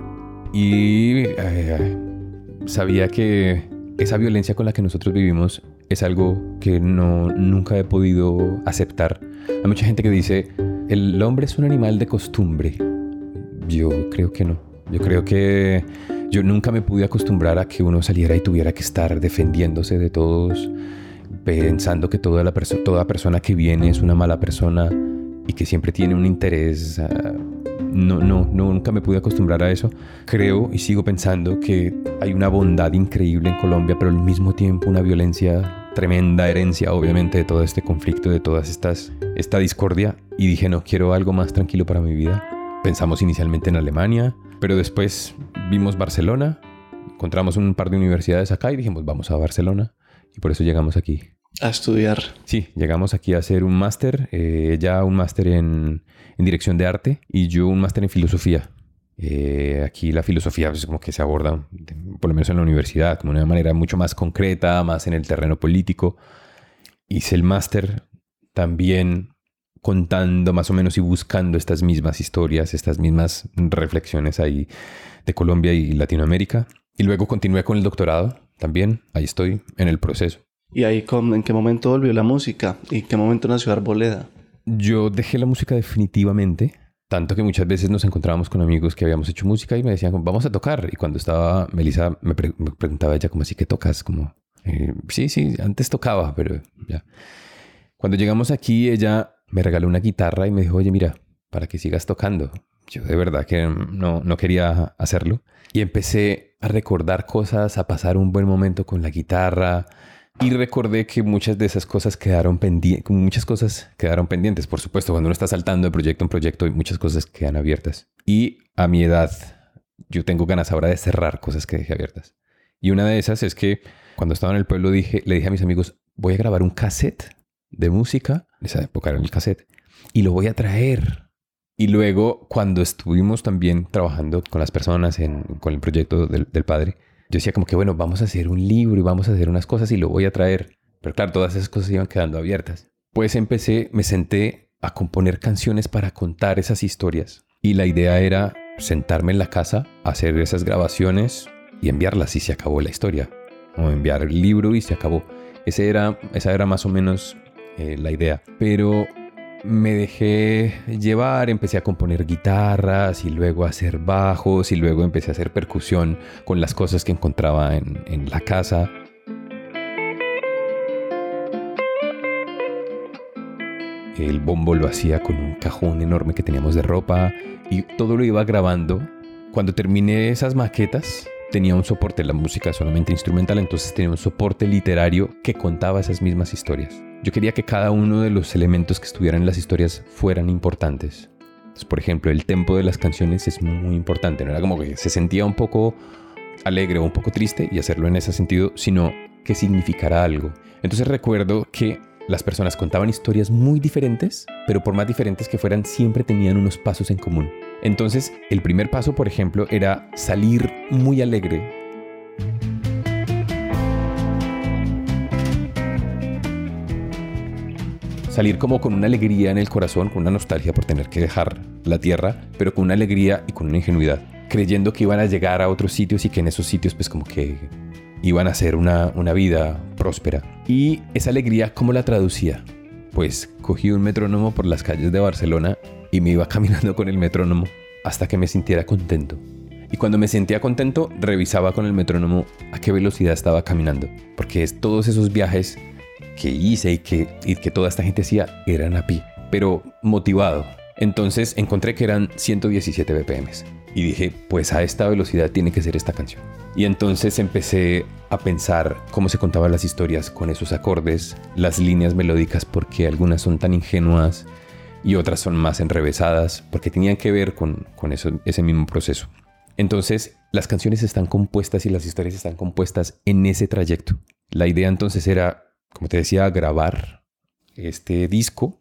y sabía que esa violencia con la que nosotros vivimos es algo que no, nunca he podido aceptar. Hay mucha gente que dice, el hombre es un animal de costumbre. Yo creo que no. Yo creo que yo nunca me pude acostumbrar a que uno saliera y tuviera que estar defendiéndose de todos, pensando que toda, la toda persona que viene es una mala persona y que siempre tiene un interés. Ah, no, no, nunca me pude acostumbrar a eso. Creo y sigo pensando que hay una bondad increíble en Colombia, pero al mismo tiempo una violencia tremenda herencia, obviamente, de todo este conflicto, de todas estas, esta discordia. Y dije, no, quiero algo más tranquilo para mi vida. Pensamos inicialmente en Alemania, pero después vimos Barcelona, encontramos un par de universidades acá y dijimos, vamos a Barcelona. Y por eso llegamos aquí. A estudiar. Sí, llegamos aquí a hacer un máster, eh, ella un máster en, en, dirección de arte y yo un máster en filosofía. Eh, aquí la filosofía es pues, como que se aborda, por lo menos en la universidad, como de una manera mucho más concreta, más en el terreno político. Hice el máster también contando más o menos y buscando estas mismas historias, estas mismas reflexiones ahí de Colombia y Latinoamérica. Y luego continué con el doctorado también, ahí estoy en el proceso. ¿Y ahí en qué momento volvió la música? ¿Y qué momento nació Arboleda? Yo dejé la música definitivamente, tanto que muchas veces nos encontrábamos con amigos que habíamos hecho música y me decían, vamos a tocar. Y cuando estaba Melissa, me, preguntaba ella, como así que tocas? Como, eh, sí, sí, antes tocaba, pero ya. Cuando llegamos aquí, ella me regaló una guitarra y me dijo, oye, mira, para que sigas tocando. Yo de verdad que no, no quería hacerlo. Y empecé a recordar cosas, a pasar un buen momento con la guitarra. Y recordé que muchas de esas cosas quedaron pendientes, muchas cosas quedaron pendientes. Por supuesto, cuando uno está saltando de proyecto en proyecto, muchas cosas quedan abiertas. Y a mi edad, yo tengo ganas ahora de cerrar cosas que dejé abiertas. Y una de esas es que cuando estaba en el pueblo dije, le dije a mis amigos, voy a grabar un cassette de música, en esa época era el cassette, y lo voy a traer. Y luego, cuando estuvimos también trabajando con las personas en, con el proyecto del, padre, yo decía como que, bueno, vamos a hacer un libro y vamos a hacer unas cosas y lo voy a traer. Pero claro, todas esas cosas iban quedando abiertas. Pues empecé, me senté a componer canciones para contar esas historias. Y la idea era sentarme en la casa, hacer esas grabaciones y enviarlas y se acabó la historia. O enviar el libro y se acabó. Ese era, esa era más o menos eh, la idea. Pero me dejé llevar, empecé a componer guitarras y luego a hacer bajos y luego empecé a hacer percusión con las cosas que encontraba en, la casa. El bombo lo hacía con un cajón enorme que teníamos de ropa y todo lo iba grabando. Cuando terminé esas maquetas, tenía un soporte, la música solamente instrumental, entonces tenía un soporte literario que contaba esas mismas historias. Yo quería que cada uno de los elementos que estuvieran en las historias fueran importantes. por ejemplo, el tempo de las canciones es muy importante, no era como que se sentía un poco alegre o un poco triste y hacerlo en ese sentido, sino que significara algo. Entonces recuerdo que las personas contaban historias muy diferentes, pero por más diferentes que fueran, siempre tenían unos pasos en común. Entonces, el primer paso, por ejemplo, era salir muy alegre. Salir como con una alegría en el corazón, con una nostalgia por tener que dejar la tierra, pero con una alegría y con una ingenuidad, creyendo que iban a llegar a otros sitios y que en esos sitios pues como que iban a ser una, una vida próspera. Y esa alegría, ¿cómo la traducía? Pues cogí un metrónomo por las calles de Barcelona y me iba caminando con el metrónomo hasta que me sintiera contento. Y cuando me sentía contento, revisaba con el metrónomo a qué velocidad estaba caminando. Porque es todos esos viajes que hice y que, que toda esta gente hacía eran a pie, pero motivado. Entonces encontré que eran 117 BPM. Y dije, pues a esta velocidad tiene que ser esta canción. Y entonces empecé a pensar cómo se contaban las historias con esos acordes, las líneas melódicas, porque algunas son tan ingenuas y otras son más enrevesadas, porque tenían que ver con, con eso, ese mismo proceso. Entonces, las canciones están compuestas y las historias están compuestas en ese trayecto. La idea entonces era, como te decía, grabar este disco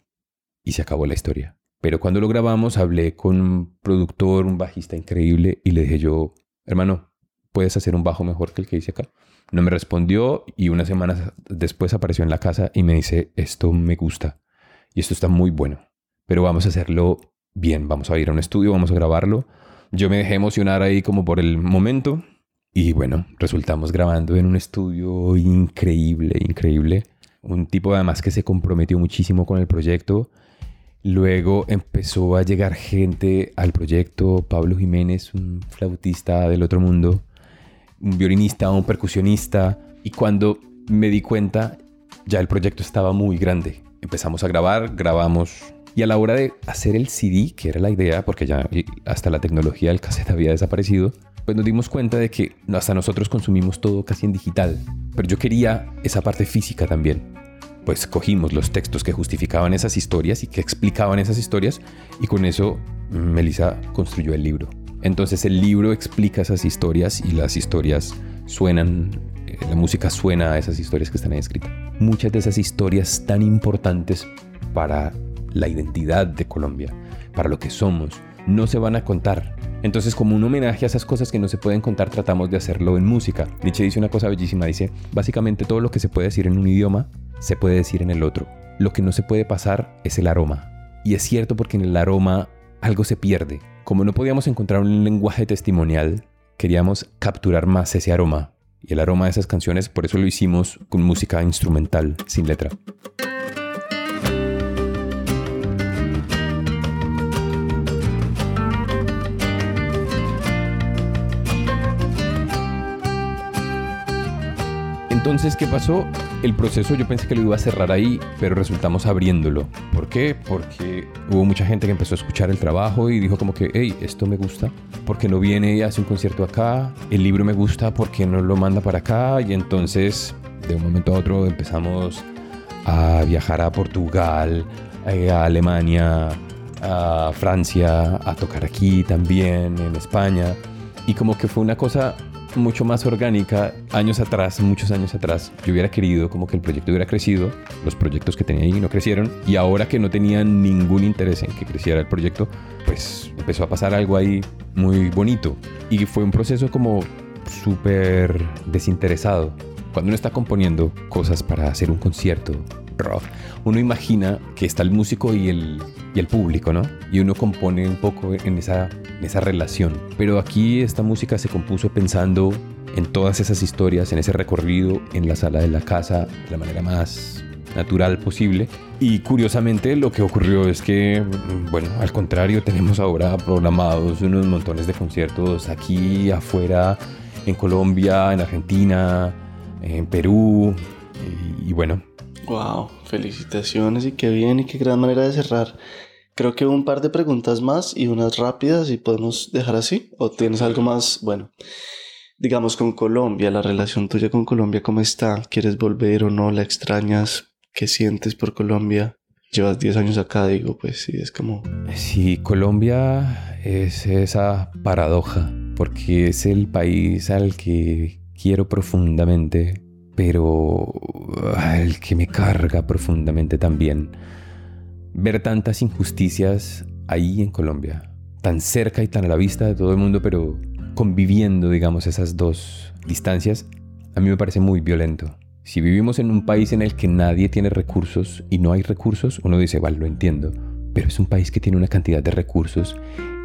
y se acabó la historia. Pero cuando lo grabamos hablé con un productor, un bajista increíble y le dije yo, hermano, ¿puedes hacer un bajo mejor que el que hice acá? No me respondió y unas semanas después apareció en la casa y me dice, esto me gusta y esto está muy bueno, pero vamos a hacerlo bien, vamos a ir a un estudio, vamos a grabarlo. Yo me dejé emocionar ahí como por el momento y bueno, resultamos grabando en un estudio increíble, increíble. Un tipo además que se comprometió muchísimo con el proyecto. Luego empezó a llegar gente al proyecto, Pablo Jiménez, un flautista del otro mundo, un violinista, un percusionista, y cuando me di cuenta ya el proyecto estaba muy grande. Empezamos a grabar, grabamos y a la hora de hacer el CD, que era la idea, porque ya hasta la tecnología del cassette había desaparecido, pues nos dimos cuenta de que hasta nosotros consumimos todo casi en digital. Pero yo quería esa parte física también. Pues cogimos los textos que justificaban esas historias y que explicaban esas historias y con eso Melissa construyó el libro Entonces el libro explica esas historias y las historias suenan, eh, la música suena a esas historias que están ahí escritas. Muchas de esas historias tan importantes para la identidad de Colombia, para lo que somos, no se van a contar. Entonces, como un homenaje a esas cosas que no se pueden contar, tratamos de hacerlo en música. Nietzsche dice una cosa bellísima, dice, básicamente todo lo que se puede decir en un idioma, se puede decir en el otro. Lo que no se puede pasar es el aroma. Y es cierto porque en el aroma algo se pierde. Como no podíamos encontrar un lenguaje testimonial, queríamos capturar más ese aroma. Y el aroma de esas canciones, por eso lo hicimos con música instrumental, sin letra. Entonces, ¿qué pasó? El proceso yo pensé que lo iba a cerrar ahí, pero resultamos abriéndolo. ¿Por qué? Porque hubo mucha gente que empezó a escuchar el trabajo y dijo como que, hey, esto me gusta, porque no viene y hace un concierto acá, el libro me gusta, porque no lo manda para acá? Y entonces, de un momento a otro, empezamos a viajar a Portugal, eh, a Alemania, a Francia, a tocar aquí también, en España. Y como que fue una cosa mucho más orgánica. Años atrás, muchos años atrás, yo hubiera querido como que el proyecto hubiera crecido, los proyectos que tenía ahí no crecieron, y ahora que no tenían ningún interés en que creciera el proyecto, pues empezó a pasar algo ahí muy bonito. Y fue un proceso como súper desinteresado. Cuando uno está componiendo cosas para hacer un concierto rock, uno imagina que está el músico y el, y el público, ¿no? Y uno compone un poco en esa esa relación. Pero aquí esta música se compuso pensando en todas esas historias, en ese recorrido, en la sala de la casa, de la manera más natural posible. Y curiosamente lo que ocurrió es que, bueno, al contrario, tenemos ahora programados unos montones de conciertos aquí, afuera, en Colombia, en Argentina, en Perú, y bueno. Wow, felicitaciones y qué bien y qué gran manera de cerrar Creo que un par de preguntas más y unas rápidas y podemos dejar así. ¿O tienes algo más? Bueno, digamos con Colombia, la relación tuya con Colombia, ¿cómo está? ¿Quieres volver o no? ¿La extrañas? ¿Qué sientes por Colombia? Llevas 10 años acá, digo, pues sí, es como... Sí, Colombia es esa paradoja, porque es el país al que quiero profundamente, pero al que me carga profundamente también ver tantas injusticias ahí en Colombia, tan cerca y tan a la vista de todo el mundo, pero conviviendo, digamos, esas dos distancias, a mí me parece muy violento. Si vivimos en un país en el que nadie tiene recursos y no hay recursos, uno dice, vale, lo entiendo, pero es un país que tiene una cantidad de recursos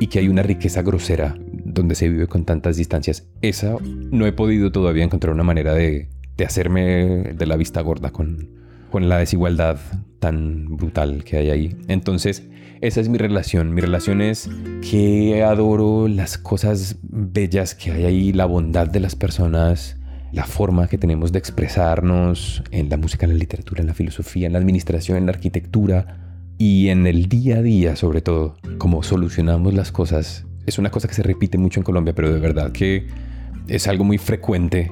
y que hay una riqueza grosera donde se vive con tantas distancias. Esa no he podido todavía encontrar una manera de, de hacerme de la vista gorda con, con la desigualdad tan brutal que hay ahí. Entonces, esa es mi relación. Mi relación es que adoro las cosas bellas que hay ahí, la bondad de las personas, la forma que tenemos de expresarnos en la música, en la literatura, en la filosofía, en la administración, en la arquitectura y en el día a día sobre todo, cómo solucionamos las cosas. Es una cosa que se repite mucho en Colombia, pero de verdad que es algo muy frecuente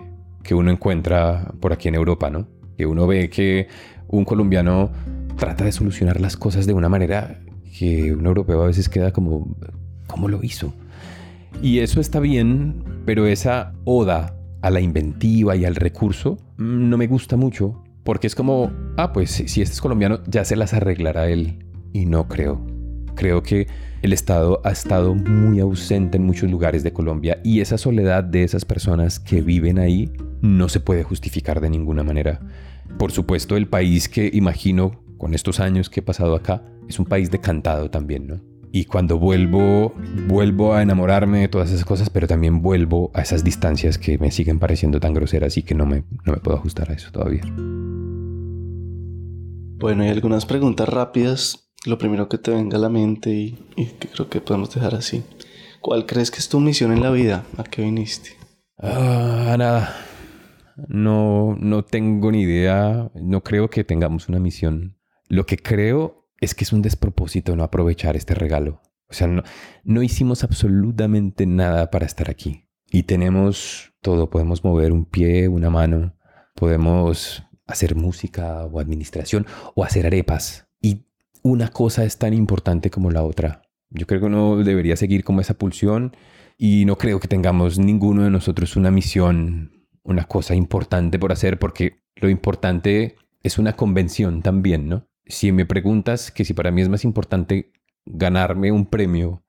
que uno encuentra por aquí en Europa, ¿no? que uno ve que un colombiano trata de solucionar las cosas de una manera que un europeo a veces queda como, ¿cómo lo hizo? Y eso está bien, pero esa oda a la inventiva y al recurso no me gusta mucho, porque es como, ah, pues si este es colombiano, ya se las arreglará él. Y no creo. Creo que el Estado ha estado muy ausente en muchos lugares de Colombia y esa soledad de esas personas que viven ahí no se puede justificar de ninguna manera. Por supuesto, el país que imagino con estos años que he pasado acá es un país decantado también, ¿no? Y cuando vuelvo, vuelvo a enamorarme de todas esas cosas, pero también vuelvo a esas distancias que me siguen pareciendo tan groseras y que no me, no me puedo ajustar a eso todavía. Bueno, hay algunas preguntas rápidas. Lo primero que te venga a la mente y, que creo que podemos dejar así. ¿Cuál crees que es tu misión en la vida? ¿A qué viniste? Ah, nada. No, no tengo ni idea, no creo que tengamos una misión. Lo que creo es que es un despropósito no aprovechar este regalo. O sea, no, no hicimos absolutamente nada para estar aquí. Y tenemos todo, podemos mover un pie, una mano, podemos hacer música o administración o hacer arepas. Una cosa es tan importante como la otra. Yo creo que uno debería seguir como esa pulsión Y no creo que tengamos ninguno de nosotros una misión, una cosa importante por hacer, porque lo importante es una convención también, ¿no? Si me preguntas que si para mí es más importante ganarme un premio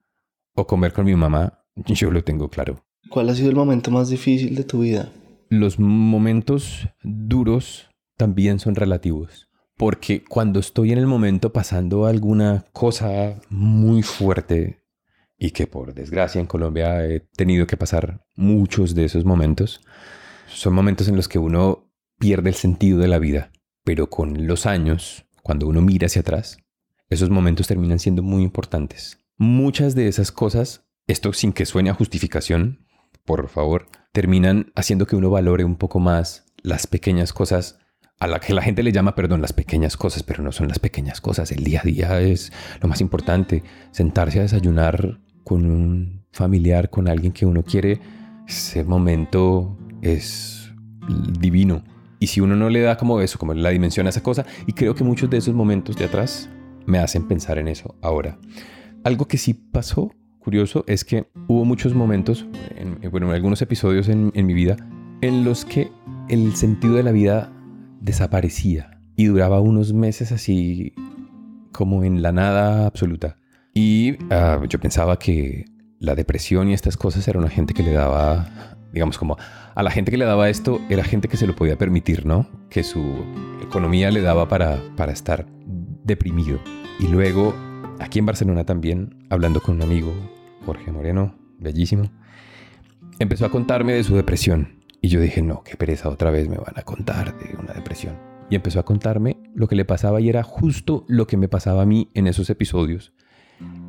o comer con mi mamá, yo lo tengo claro. ¿Cuál ha sido el momento más difícil de tu vida? Los momentos duros también son relativos. Porque cuando estoy en el momento pasando alguna cosa muy fuerte y que por desgracia en Colombia he tenido que pasar muchos de esos momentos, son momentos en los que uno pierde el sentido de la vida. Pero con los años, cuando uno mira hacia atrás, esos momentos terminan siendo muy importantes. Muchas de esas cosas, esto sin que suene a justificación, por favor, terminan haciendo que uno valore un poco más las pequeñas cosas a la que la gente le llama, perdón, las pequeñas cosas, pero no son las pequeñas cosas. El día a día es lo más importante. Sentarse a desayunar con un familiar, con alguien que uno quiere, ese momento es divino. Y si uno no le da como eso, como la dimensión a esa cosa, y creo que muchos de esos momentos de atrás me hacen pensar en eso ahora. Algo que sí pasó, curioso, es que hubo muchos momentos, en, bueno, en algunos episodios en mi vida, en los que el sentido de la vida desaparecía y duraba unos meses así como en la nada absoluta. Y ah, yo pensaba que la depresión y estas cosas era una gente que le daba, digamos como a la gente que le daba esto era gente que se lo podía permitir, ¿no? Que su economía le daba para, para estar deprimido. Y luego, aquí en Barcelona también, hablando con un amigo, Jorge Moreno, bellísimo, empezó a contarme de su depresión y yo dije, no, qué pereza, otra vez me van a contar de una depresión. Y empezó a contarme lo que le pasaba y era justo lo que me pasaba a mí en esos episodios.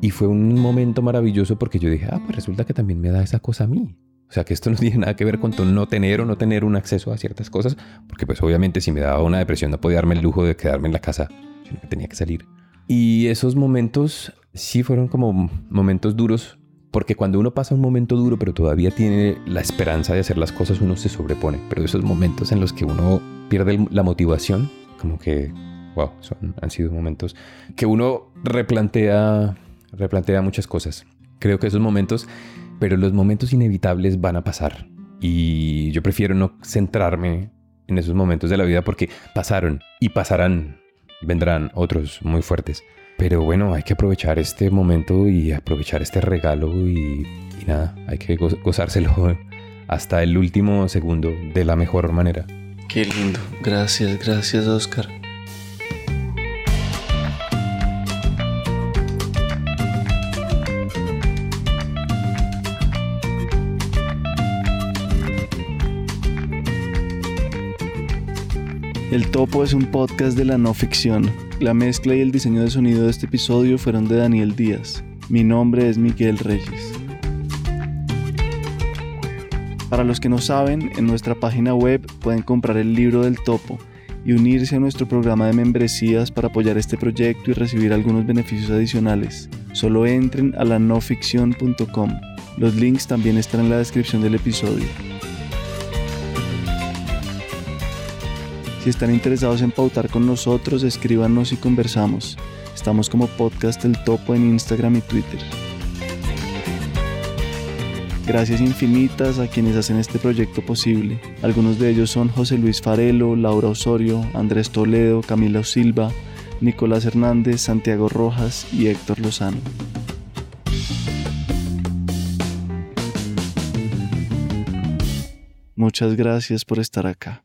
Y fue un momento maravilloso porque yo dije, ah, pues resulta que también me da esa cosa a mí. O sea, que esto no tiene nada que ver con no tener o no tener un acceso a ciertas cosas, porque pues obviamente si me daba una depresión no podía darme el lujo de quedarme en la casa, sino que tenía que salir. Y esos momentos sí fueron como momentos duros porque cuando uno pasa un momento duro, pero todavía tiene la esperanza de hacer las cosas, uno se sobrepone. Pero esos momentos en los que uno pierde la motivación, como que, wow, son, han sido momentos que uno replantea, replantea muchas cosas. Creo que esos momentos, pero los momentos inevitables van a pasar. Y yo prefiero no centrarme en esos momentos de la vida porque pasaron y pasarán, vendrán otros muy fuertes. Pero bueno, hay que aprovechar este momento y aprovechar este regalo y, nada, hay que gozárselo hasta el último segundo de la mejor manera. Qué lindo. Gracias, gracias Oscar. El Topo es un podcast de la no ficción la mezcla y el diseño de sonido de este episodio fueron de Daniel Díaz. Mi nombre es Miguel Reyes. Para los que no saben, en nuestra página web pueden comprar el libro del topo y unirse a nuestro programa de membresías para apoyar este proyecto y recibir algunos beneficios adicionales. Solo entren a la noficción.com. Los links también están en la descripción del episodio. Si están interesados en pautar con nosotros, escríbanos y conversamos. Estamos como Podcast El Topo en Instagram y Twitter. Gracias infinitas a quienes hacen este proyecto posible. Algunos de ellos son José Luis Farelo, Laura Osorio, Andrés Toledo, Camila Silva, Nicolás Hernández, Santiago Rojas y Héctor Lozano. Muchas gracias por estar acá.